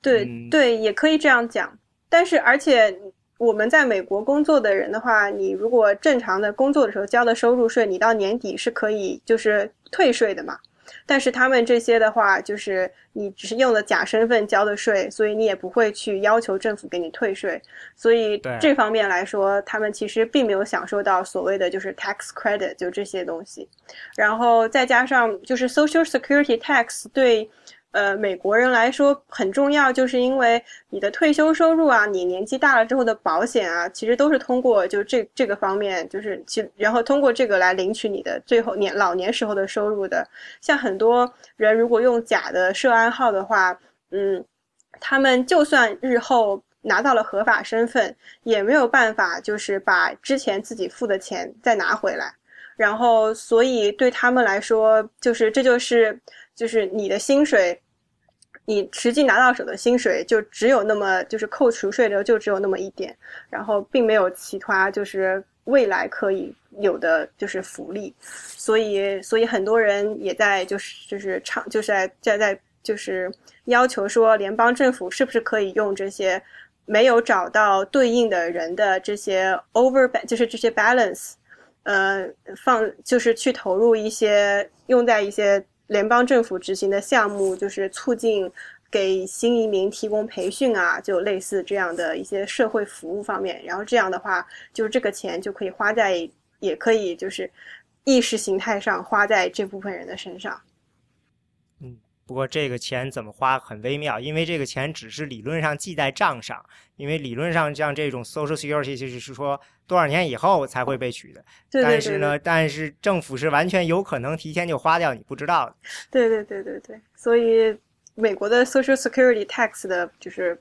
对对，也可以这样讲。但是，而且我们在美国工作的人的话，你如果正常的工作的时候交的收入税，你到年底是可以就是退税的嘛。但是他们这些的话，就是你只是用了假身份交的税，所以你也不会去要求政府给你退税。所以这方面来说，他们其实并没有享受到所谓的就是 tax credit 就这些东西。然后再加上就是 social security tax 对。呃，美国人来说很重要，就是因为你的退休收入啊，你年纪大了之后的保险啊，其实都是通过就这这个方面，就是其然后通过这个来领取你的最后年老年时候的收入的。像很多人如果用假的涉案号的话，嗯，他们就算日后拿到了合法身份，也没有办法就是把之前自己付的钱再拿回来。然后，所以对他们来说，就是这就是。就是你的薪水，你实际拿到手的薪水就只有那么，就是扣除税的就只有那么一点，然后并没有其他就是未来可以有的就是福利，所以所以很多人也在就是就是唱就是在在在就是要求说联邦政府是不是可以用这些没有找到对应的人的这些 over 就是这些 balance。呃放就是去投入一些用在一些联邦政府执行的项目，就是促进给新移民提供培训啊，就类似这样的一些社会服务方面。然后这样的话，就是这个钱就可以花在，也可以就是意识形态上花在这部分人的身上。嗯不过这个钱怎么花很微妙，因为这个钱只是理论上记在账上，因为理论上像这种 Social Security 就是说多少年以后才会被取的。对但是呢，但是政府是完全有可能提前就花掉，你不知道的。对对对对对，所以美国的 Social Security tax 的就是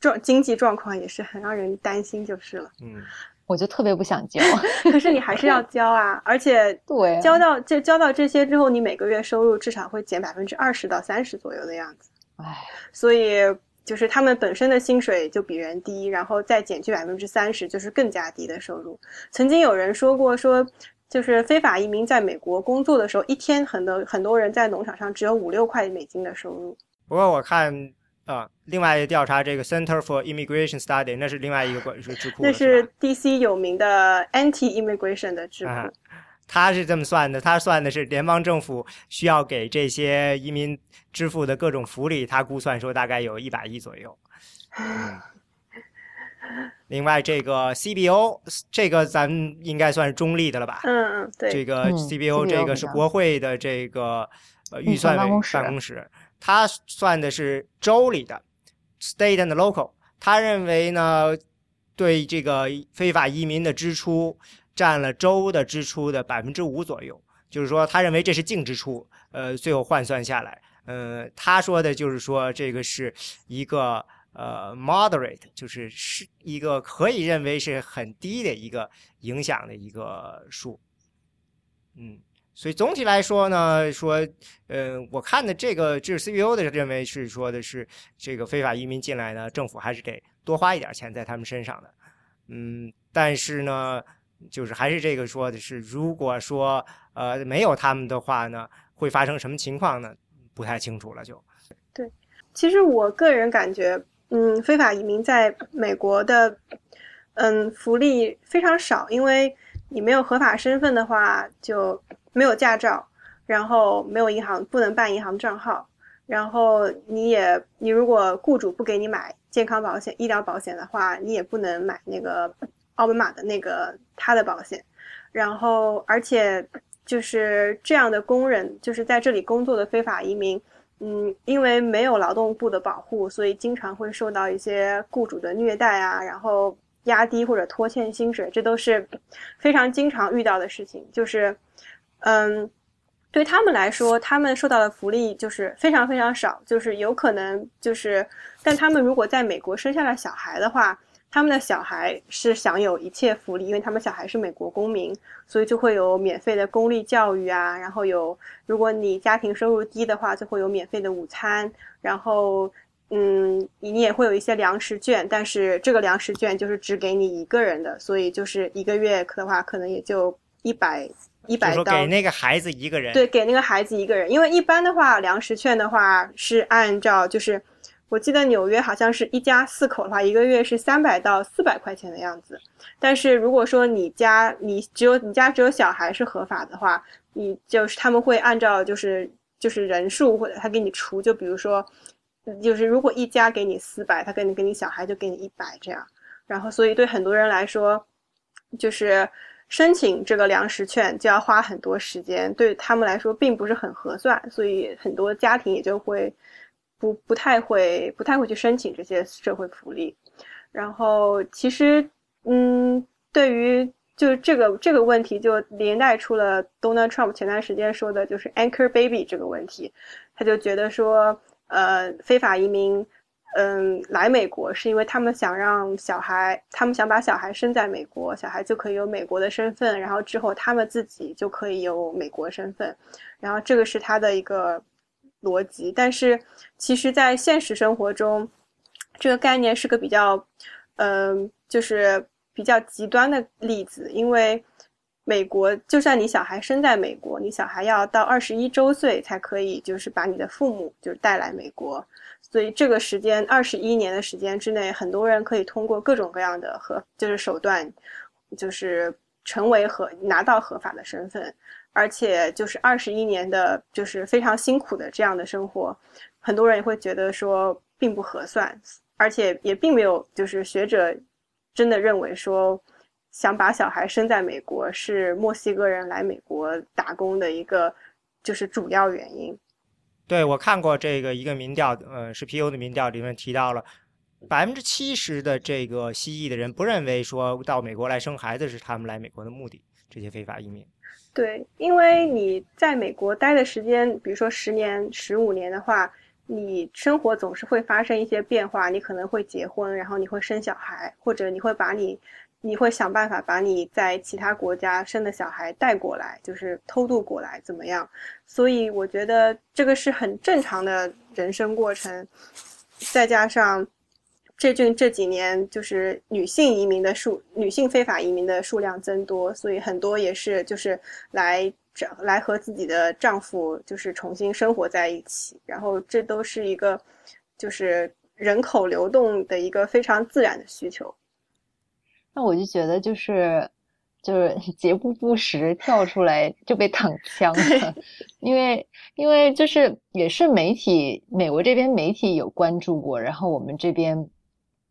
状经济状况也是很让人担心，就是了。嗯。[LAUGHS] 我就特别不想交，可是你还是要 [LAUGHS] 交啊，而且对交到就交到这些之后，你每个月收入至少会减百分之二十到三十左右的样子。唉，所以就是他们本身的薪水就比人低，然后再减去百分之三十，就是更加低的收入。曾经有人说过，说就是非法移民在美国工作的时候，一天很多很多人在农场上只有五六块美金的收入。不过我看。啊，另外调查这个 Center for Immigration Study，那是另外一个管是智库，那是 DC 有名的 Anti-Immigration 的智库。他是这么算的，他算的是联邦政府需要给这些移民支付的各种福利，他估算说大概有一百亿左右。另外，这个 CBO 这个咱应该算是中立的了吧？嗯嗯，对。这个 CBO 这个是国会的这个呃预算办公室。他算的是州里的 state and local，他认为呢，对这个非法移民的支出占了州的支出的百分之五左右，就是说他认为这是净支出。呃，最后换算下来，呃，他说的就是说这个是一个呃 moderate，就是是一个可以认为是很低的一个影响的一个数，嗯。所以总体来说呢，说，呃，我看的这个就是 CBO 的认为是说的是这个非法移民进来呢，政府还是得多花一点钱在他们身上的，嗯，但是呢，就是还是这个说的是，如果说呃没有他们的话呢，会发生什么情况呢？不太清楚了，就。对，其实我个人感觉，嗯，非法移民在美国的，嗯，福利非常少，因为你没有合法身份的话，就。没有驾照，然后没有银行，不能办银行账号，然后你也，你如果雇主不给你买健康保险、医疗保险的话，你也不能买那个奥巴马的那个他的保险，然后而且就是这样的工人，就是在这里工作的非法移民，嗯，因为没有劳动部的保护，所以经常会受到一些雇主的虐待啊，然后压低或者拖欠薪水，这都是非常经常遇到的事情，就是。嗯，对他们来说，他们受到的福利就是非常非常少，就是有可能就是，但他们如果在美国生下了小孩的话，他们的小孩是享有一切福利，因为他们小孩是美国公民，所以就会有免费的公立教育啊，然后有如果你家庭收入低的话，就会有免费的午餐，然后嗯，你也会有一些粮食券，但是这个粮食券就是只给你一个人的，所以就是一个月的话，可能也就一百。一百刀给那个孩子一个人，对，给那个孩子一个人，因为一般的话，粮食券的话是按照就是，我记得纽约好像是一家四口的话，一个月是三百到四百块钱的样子。但是如果说你家你只有你家只有小孩是合法的话，你就是他们会按照就是就是人数或者他给你除，就比如说，就是如果一家给你四百，他给你给你小孩就给你一百这样。然后所以对很多人来说，就是。申请这个粮食券就要花很多时间，对他们来说并不是很合算，所以很多家庭也就会不不太会不太会去申请这些社会福利。然后其实，嗯，对于就这个这个问题，就连带出了 Donald Trump 前段时间说的就是 Anchor Baby 这个问题，他就觉得说，呃，非法移民。嗯，来美国是因为他们想让小孩，他们想把小孩生在美国，小孩就可以有美国的身份，然后之后他们自己就可以有美国身份，然后这个是他的一个逻辑。但是其实，在现实生活中，这个概念是个比较，嗯，就是比较极端的例子，因为美国就算你小孩生在美国，你小孩要到二十一周岁才可以，就是把你的父母就是带来美国。所以这个时间二十一年的时间之内，很多人可以通过各种各样的和就是手段，就是成为合拿到合法的身份，而且就是二十一年的就是非常辛苦的这样的生活，很多人也会觉得说并不合算，而且也并没有就是学者真的认为说想把小孩生在美国是墨西哥人来美国打工的一个就是主要原因。对我看过这个一个民调，呃，是 PU 的民调里面提到了。百分之七十的这个西裔的人不认为说到美国来生孩子是他们来美国的目的，这些非法移民。对，因为你在美国待的时间，比如说十年、十五年的话，你生活总是会发生一些变化，你可能会结婚，然后你会生小孩，或者你会把你，你会想办法把你在其他国家生的小孩带过来，就是偷渡过来，怎么样？所以我觉得这个是很正常的人生过程，再加上。这近这几年，就是女性移民的数，女性非法移民的数量增多，所以很多也是就是来找来和自己的丈夫就是重新生活在一起，然后这都是一个就是人口流动的一个非常自然的需求。那我就觉得就是就是 [LAUGHS] 节不不时跳出来就被躺枪了，[LAUGHS] 因为因为就是也是媒体美国这边媒体有关注过，然后我们这边。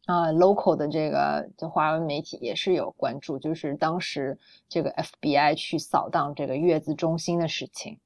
啊，local 的这个就华文媒体也是有关注，就是当时这个 FBI 去扫荡这个月子中心的事情，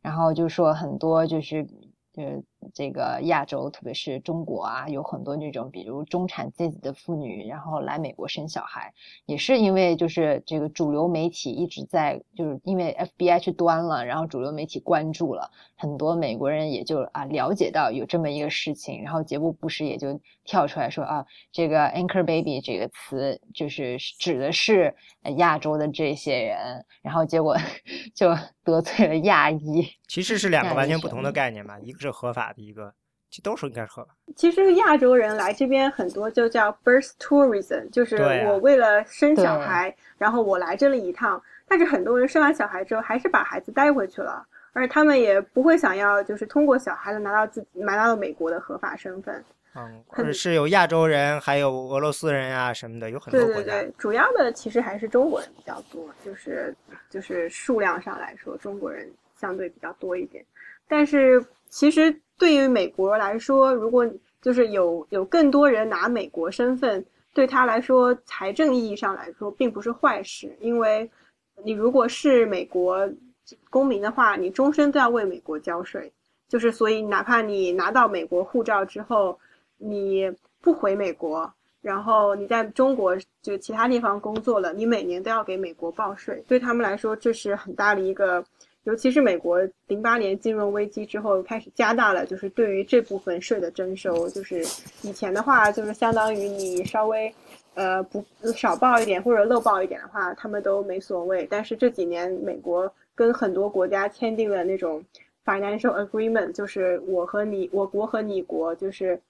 然后就说很多就是。呃这个亚洲，特别是中国啊，有很多那种，比如中产阶级的妇女，然后来美国生小孩，也是因为就是这个主流媒体一直在，就是因为 FBI 去端了，然后主流媒体关注了，很多美国人也就啊了解到有这么一个事情，然后杰布布什也就跳出来说啊，这个 anchor baby 这个词就是指的是亚洲的这些人，然后结果 [LAUGHS] 就得罪了亚裔。其实是两个完全不同的概念嘛，一个是合法的，一个其实都是应该是合法。其实亚洲人来这边很多就叫 birth tourism，就是我为了生小孩，然后我来这里一趟。但是很多人生完小孩之后还是把孩子带回去了，而且他们也不会想要就是通过小孩子拿到自己拿到美国的合法身份。嗯，或者是有亚洲人，还有俄罗斯人啊什么的，有很多国家。对对对，主要的其实还是中国人比较多，就是就是数量上来说，中国人。相对比较多一点，但是其实对于美国来说，如果就是有有更多人拿美国身份，对他来说，财政意义上来说并不是坏事，因为你如果是美国公民的话，你终身都要为美国交税，就是所以哪怕你拿到美国护照之后，你不回美国，然后你在中国就其他地方工作了，你每年都要给美国报税，对他们来说这是很大的一个。尤其是美国零八年金融危机之后，开始加大了就是对于这部分税的征收。就是以前的话，就是相当于你稍微，呃，不少报一点或者漏报一点的话，他们都没所谓。但是这几年，美国跟很多国家签订了那种 financial agreement，就是我和你，我国和你国，就是，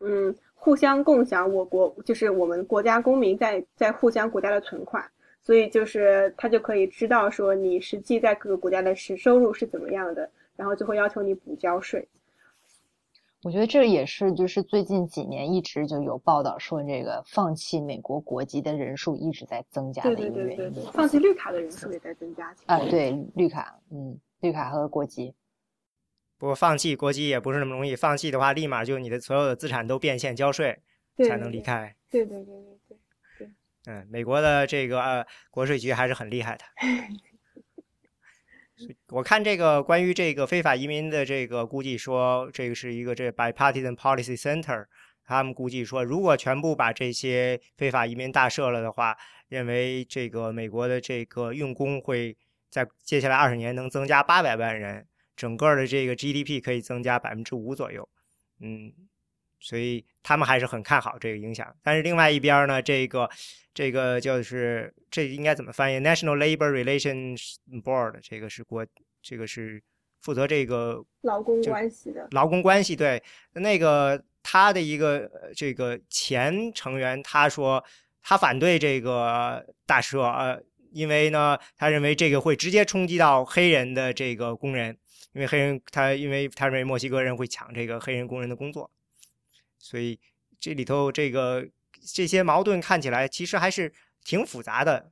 嗯，互相共享我国，就是我们国家公民在在互相国家的存款。所以就是他就可以知道说你实际在各个国家的实收入是怎么样的，然后就会要求你补交税。我觉得这也是就是最近几年一直就有报道说这个放弃美国国籍的人数一直在增加的一个原因。放弃绿卡的人数也在增加。啊，对，绿卡，嗯，绿卡和国籍。不过放弃国籍也不是那么容易，放弃的话立马就你的所有的资产都变现交税才能离开。对对对对。嗯，美国的这个呃国税局还是很厉害的。[LAUGHS] 我看这个关于这个非法移民的这个估计说，这个是一个这 Bipartisan Policy Center，他们估计说，如果全部把这些非法移民大赦了的话，认为这个美国的这个用工会在接下来二十年能增加八百万人，整个的这个 GDP 可以增加百分之五左右。嗯。所以他们还是很看好这个影响，但是另外一边呢，这个这个就是这应该怎么翻译？National Labor Relations Board，这个是国，这个是负责这个劳工关系的劳工关系。对，那个他的一个这个前成员他说，他反对这个大赦，呃，因为呢，他认为这个会直接冲击到黑人的这个工人，因为黑人他因为他认为墨西哥人会抢这个黑人工人的工作。所以这里头这个这些矛盾看起来其实还是挺复杂的，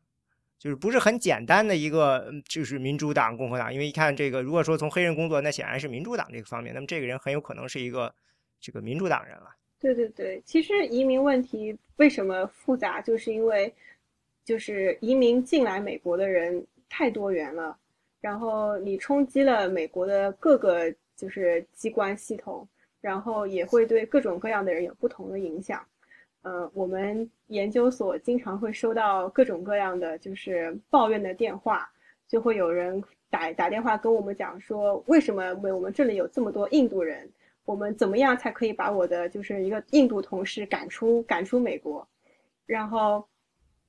就是不是很简单的一个，就是民主党、共和党。因为一看这个，如果说从黑人工作，那显然是民主党这个方面，那么这个人很有可能是一个这个民主党人了。对对对，其实移民问题为什么复杂，就是因为就是移民进来美国的人太多元了，然后你冲击了美国的各个就是机关系统，然后也会对各种各样的人有不同的影响。呃，我们研究所经常会收到各种各样的就是抱怨的电话，就会有人打打电话跟我们讲说，为什么我们这里有这么多印度人，我们怎么样才可以把我的就是一个印度同事赶出赶出美国？然后，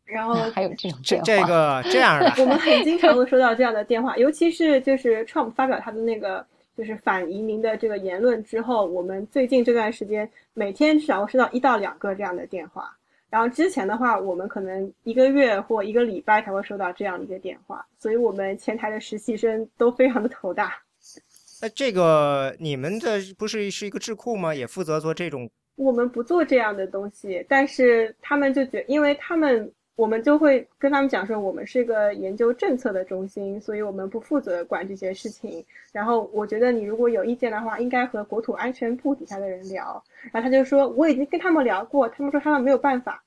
然后还有这种这这个这样的，我们很经常会收到这样的电话，尤其是就是 Trump 发表他的那个。就是反移民的这个言论之后，我们最近这段时间每天至少会收到一到两个这样的电话。然后之前的话，我们可能一个月或一个礼拜才会收到这样的一个电话，所以我们前台的实习生都非常的头大。那这个你们的不是是一个智库吗？也负责做这种？我们不做这样的东西，但是他们就觉，因为他们。我们就会跟他们讲说，我们是一个研究政策的中心，所以我们不负责管这些事情。然后我觉得你如果有意见的话，应该和国土安全部底下的人聊。然后他就说，我已经跟他们聊过，他们说他们没有办法。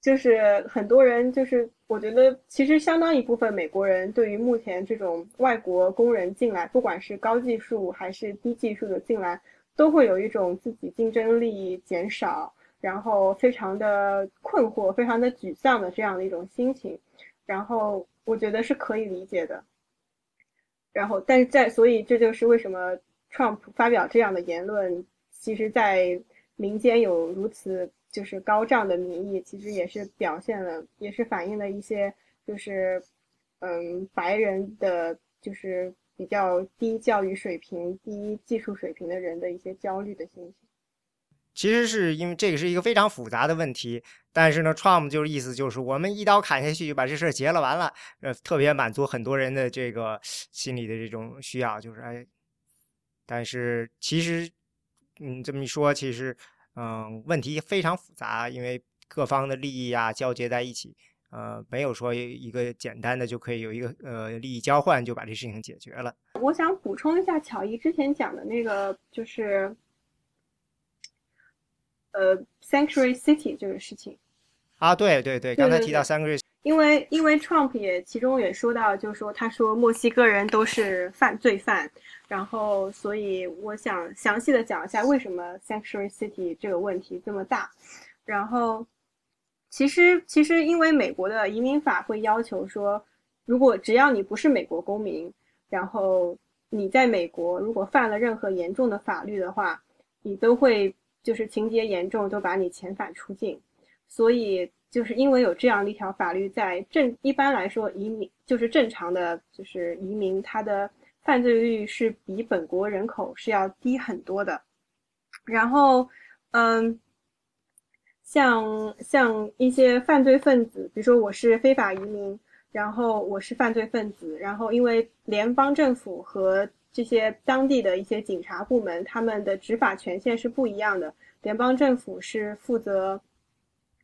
就是很多人，就是我觉得其实相当一部分美国人对于目前这种外国工人进来，不管是高技术还是低技术的进来，都会有一种自己竞争力减少。然后非常的困惑，非常的沮丧的这样的一种心情，然后我觉得是可以理解的。然后，但是在所以这就是为什么 Trump 发表这样的言论，其实，在民间有如此就是高涨的民意，其实也是表现了，也是反映了一些就是嗯白人的，就是比较低教育水平、低技术水平的人的一些焦虑的心情。其实是因为这个是一个非常复杂的问题，但是呢，Trump 就是意思就是我们一刀砍下去就把这事儿结了完了，呃，特别满足很多人的这个心理的这种需要，就是哎，但是其实，嗯，这么一说，其实，嗯，问题非常复杂，因为各方的利益啊交接在一起，呃，没有说一个简单的就可以有一个呃利益交换就把这事情解决了。我想补充一下巧艺之前讲的那个，就是。呃，Sanctuary City 这个事情啊，对对对，刚才提到 Sanctuary，因为因为 Trump 也其中也说到，就是说他说墨西哥人都是犯罪犯，然后所以我想详细的讲一下为什么 Sanctuary City 这个问题这么大。然后其实其实因为美国的移民法会要求说，如果只要你不是美国公民，然后你在美国如果犯了任何严重的法律的话，你都会。就是情节严重，都把你遣返出境，所以就是因为有这样的一条法律，在正一般来说，移民就是正常的，就是移民，他的犯罪率是比本国人口是要低很多的。然后，嗯，像像一些犯罪分子，比如说我是非法移民，然后我是犯罪分子，然后因为联邦政府和这些当地的一些警察部门，他们的执法权限是不一样的。联邦政府是负责，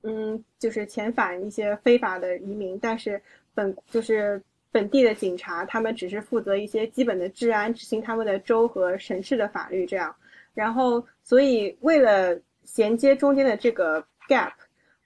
嗯，就是遣返一些非法的移民，但是本就是本地的警察，他们只是负责一些基本的治安，执行他们的州和省市的法律这样。然后，所以为了衔接中间的这个 gap，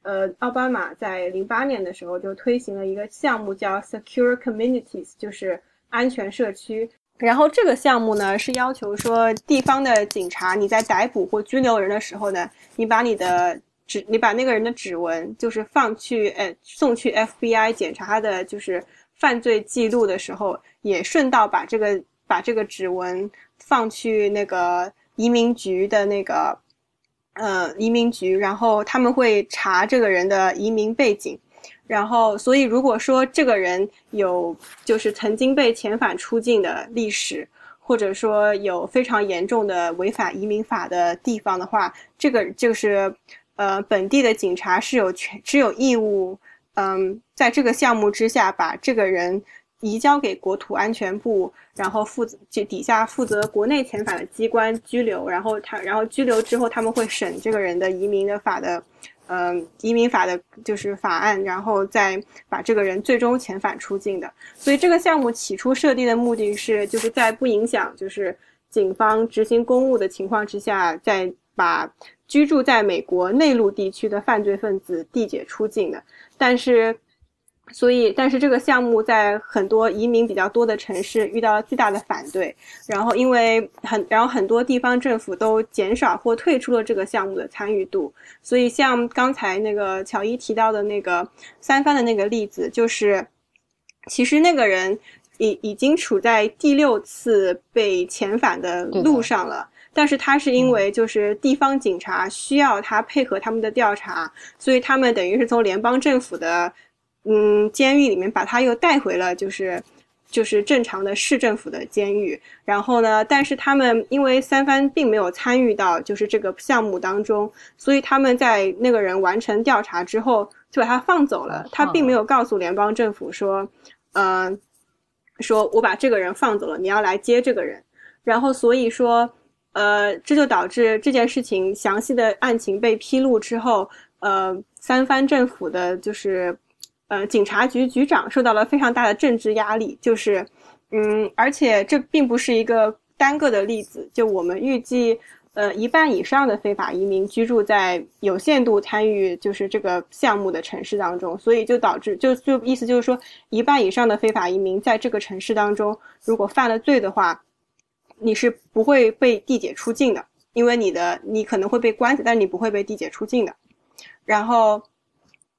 呃，奥巴马在零八年的时候就推行了一个项目，叫 Secure Communities，就是安全社区。然后这个项目呢是要求说，地方的警察你在逮捕或拘留人的时候呢，你把你的指，你把那个人的指纹，就是放去，呃，送去 FBI 检查他的就是犯罪记录的时候，也顺道把这个把这个指纹放去那个移民局的那个，呃，移民局，然后他们会查这个人的移民背景。然后，所以如果说这个人有就是曾经被遣返出境的历史，或者说有非常严重的违反移民法的地方的话，这个就是呃本地的警察是有权只有义务，嗯，在这个项目之下把这个人移交给国土安全部，然后负责就底下负责国内遣返的机关拘留，然后他然后拘留之后他们会审这个人的移民的法的，嗯，移民法的就是法案，然后再把这个人最终遣返出境的。所以这个项目起初设定的目的是，就是在不影响就是警方执行公务的情况之下，再把居住在美国内陆地区的犯罪分子递解出境的，但是。所以，但是这个项目在很多移民比较多的城市遇到了巨大的反对，然后因为很，然后很多地方政府都减少或退出了这个项目的参与度。所以，像刚才那个乔伊提到的那个三番的那个例子，就是其实那个人已已经处在第六次被遣返的路上了，但是他是因为就是地方警察需要他配合他们的调查，所以他们等于是从联邦政府的。嗯，监狱里面把他又带回了，就是就是正常的市政府的监狱。然后呢，但是他们因为三番并没有参与到就是这个项目当中，所以他们在那个人完成调查之后就把他放走了。他并没有告诉联邦政府说，嗯，说我把这个人放走了，你要来接这个人。然后所以说，呃，这就导致这件事情详细的案情被披露之后，呃，三番政府的就是。呃，警察局局长受到了非常大的政治压力，就是，嗯，而且这并不是一个单个的例子。就我们预计，呃，一半以上的非法移民居住在有限度参与就是这个项目的城市当中，所以就导致，就就意思就是说，一半以上的非法移民在这个城市当中，如果犯了罪的话，你是不会被递解出境的，因为你的你可能会被关死，但你不会被递解出境的，然后。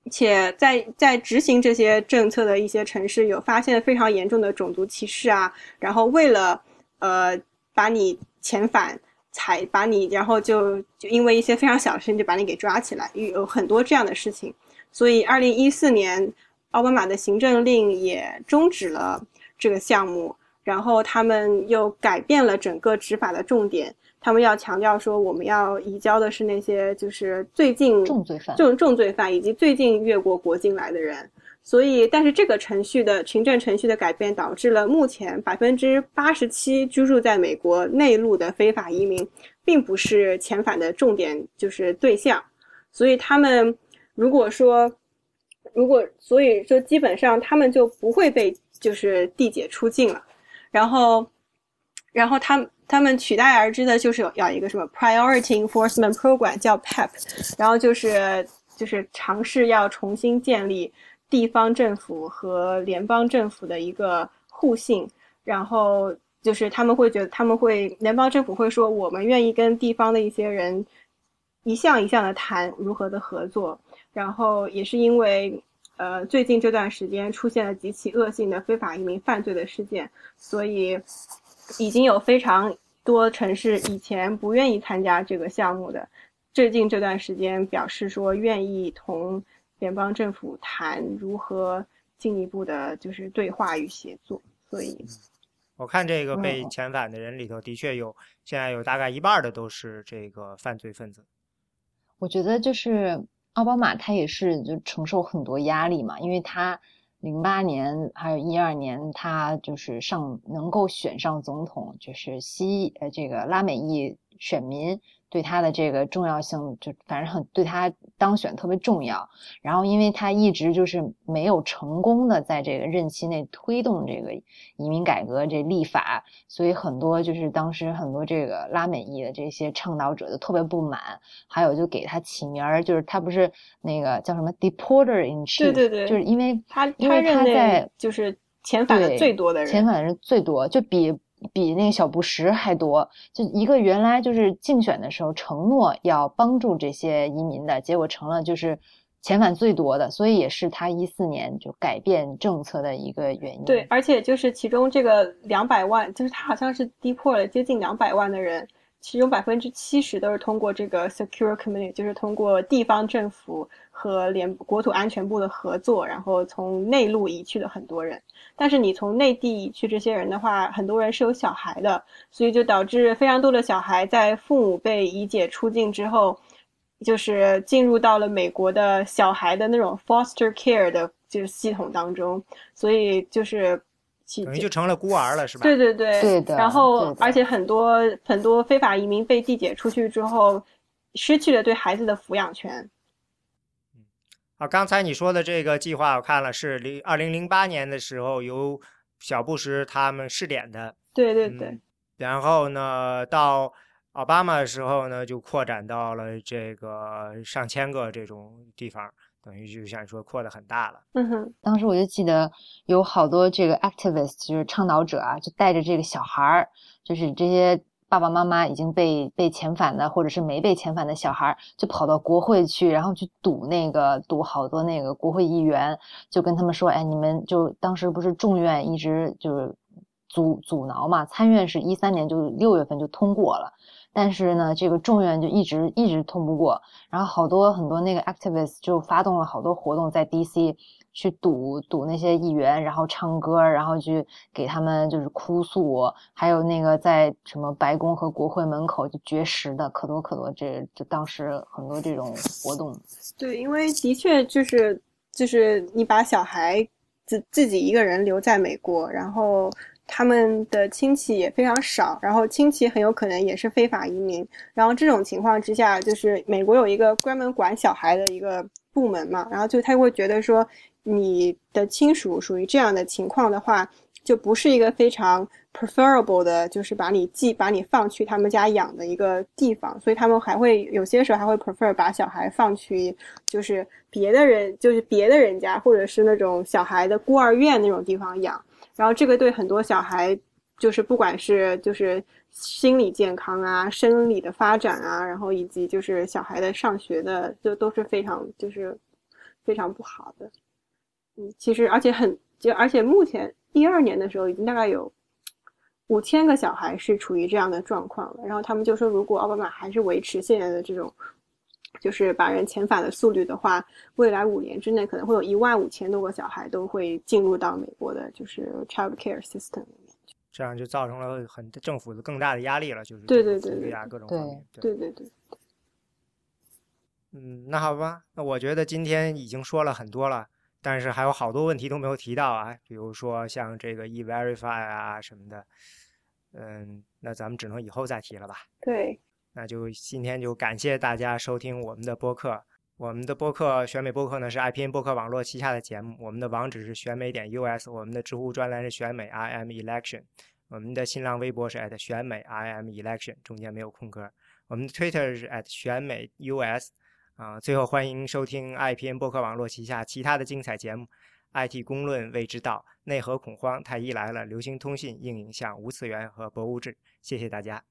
且在在执行这些政策的一些城市，有发现非常严重的种族歧视啊，然后为了呃把你遣返，才把你，然后就就因为一些非常小的事情就把你给抓起来，有很多这样的事情。所以，二零一四年奥巴马的行政令也终止了这个项目，然后他们又改变了整个执法的重点。他们要强调说，我们要移交的是那些就是最近重罪犯、重重罪犯以及最近越过国境来的人。所以，但是这个程序的行政程序的改变，导致了目前百分之八十七居住在美国内陆的非法移民，并不是遣返的重点就是对象。所以，他们如果说，如果所以说，基本上他们就不会被就是递解出境了。然后，然后他。他们取代而之的就是要一个什么 Priority Enforcement Program，叫 PEP，然后就是就是尝试要重新建立地方政府和联邦政府的一个互信，然后就是他们会觉得他们会联邦政府会说我们愿意跟地方的一些人一项一项的谈如何的合作，然后也是因为呃最近这段时间出现了极其恶性的非法移民犯罪的事件，所以已经有非常。多城市以前不愿意参加这个项目的，最近这段时间表示说愿意同联邦政府谈如何进一步的，就是对话与协作。所以，我看这个被遣返的人里头，的确有现在有大概一半的都是这个犯罪分子。我觉得就是奥巴马他也是就承受很多压力嘛，因为他。零八年还有一二年，他就是上能够选上总统，就是西呃这个拉美裔选民。对他的这个重要性，就反正很对他当选特别重要。然后，因为他一直就是没有成功的在这个任期内推动这个移民改革这立法，所以很多就是当时很多这个拉美裔的这些倡导者就特别不满。还有就给他起名儿，就是他不是那个叫什么 deporter in chief，对对对，就是因为他因为他在就是遣返的最多的人，遣返的人最多，就比。比那个小布什还多，就一个原来就是竞选的时候承诺要帮助这些移民的，结果成了就是遣返最多的，所以也是他一四年就改变政策的一个原因。对，而且就是其中这个两百万，就是他好像是逼迫了接近两百万的人，其中百分之七十都是通过这个 Secure Community，就是通过地方政府和联国土安全部的合作，然后从内陆移去的很多人。但是你从内地移去这些人的话，很多人是有小孩的，所以就导致非常多的小孩在父母被移解出境之后，就是进入到了美国的小孩的那种 foster care 的就是系统当中，所以就是去等于就成了孤儿了，是吧？对对对，对的然后而且很多很多非法移民被递解出去之后，失去了对孩子的抚养权。啊，刚才你说的这个计划，我看了是零二零零八年的时候由小布什他们试点的，对对对，嗯然后呢，到奥巴马的时候呢，就扩展到了这个上千个这种地方，等于就像你说扩的很大了。嗯哼，当时我就记得有好多这个 activist，就是倡导者啊，就带着这个小孩儿，就是这些爸爸妈妈已经被被遣返的，或者是没被遣返的小孩儿，就跑到国会去，然后去堵那个堵好多那个国会议员，就跟他们说，哎，你们就当时不是众院一直就是阻阻挠嘛，参院是一三年就六月份就通过了。但是呢，这个众院就一直一直通不过，然后好多很多那个 activists 就发动了好多活动在 DC 去堵堵那些议员，然后唱歌，然后去给他们就是哭诉，还有那个在什么白宫和国会门口就绝食的可多可多这，就当时很多这种活动。[LAUGHS] 对，因为的确就是就是你把小孩自自己一个人留在美国，然后他们的亲戚也非常少，然后亲戚很有可能也是非法移民，然后这种情况之下，就是美国有一个专门管小孩的一个部门嘛，然后就他会觉得说你的亲属属于这样的情况的话，就不是一个非常 preferable 的，就是把你寄把你放去他们家养的一个地方，所以他们还会有些时候还会 prefer 把小孩放去就是别的人就是别的人家或者是那种小孩的孤儿院那种地方养，然后这个对很多小孩就是不管是就是心理健康啊、生理的发展啊，然后以及就是小孩的上学的，就都是非常就是非常不好的。嗯，其实而且很就而且目前一二年的时候，已经大概有五千个小孩是处于这样的状况了。然后他们就说，如果奥巴马还是维持现在的这种，就是把人遣返的速率的话，未来五年之内可能会有一万五千多个小孩都会进入到美国的就是 child care system 里面。这样就造成了很政府的更大的压力了，就是对对对对啊各种方面。对对对，嗯，那好吧，那我觉得今天已经说了很多了，但是还有好多问题都没有提到啊，比如说像这个 e-verify 啊什么的，嗯，那咱们只能以后再提了吧。对，那就今天就感谢大家收听我们的播客。我们的播客选美播客呢是 IPN 播客网络旗下的节目，我们的网址是选美点 US，我们的知乎专栏是选美 IM Election，我们的新浪微博是 at 选美 IM Election，中间没有空格。我们的 Twitter 是 at 选美 US。啊、最后欢迎收听 IPN 播客网络旗下其他的精彩节目：IT 公论、未知道、内核恐慌、太医来了、流行通信、硬影像、无次元和博物志。谢谢大家。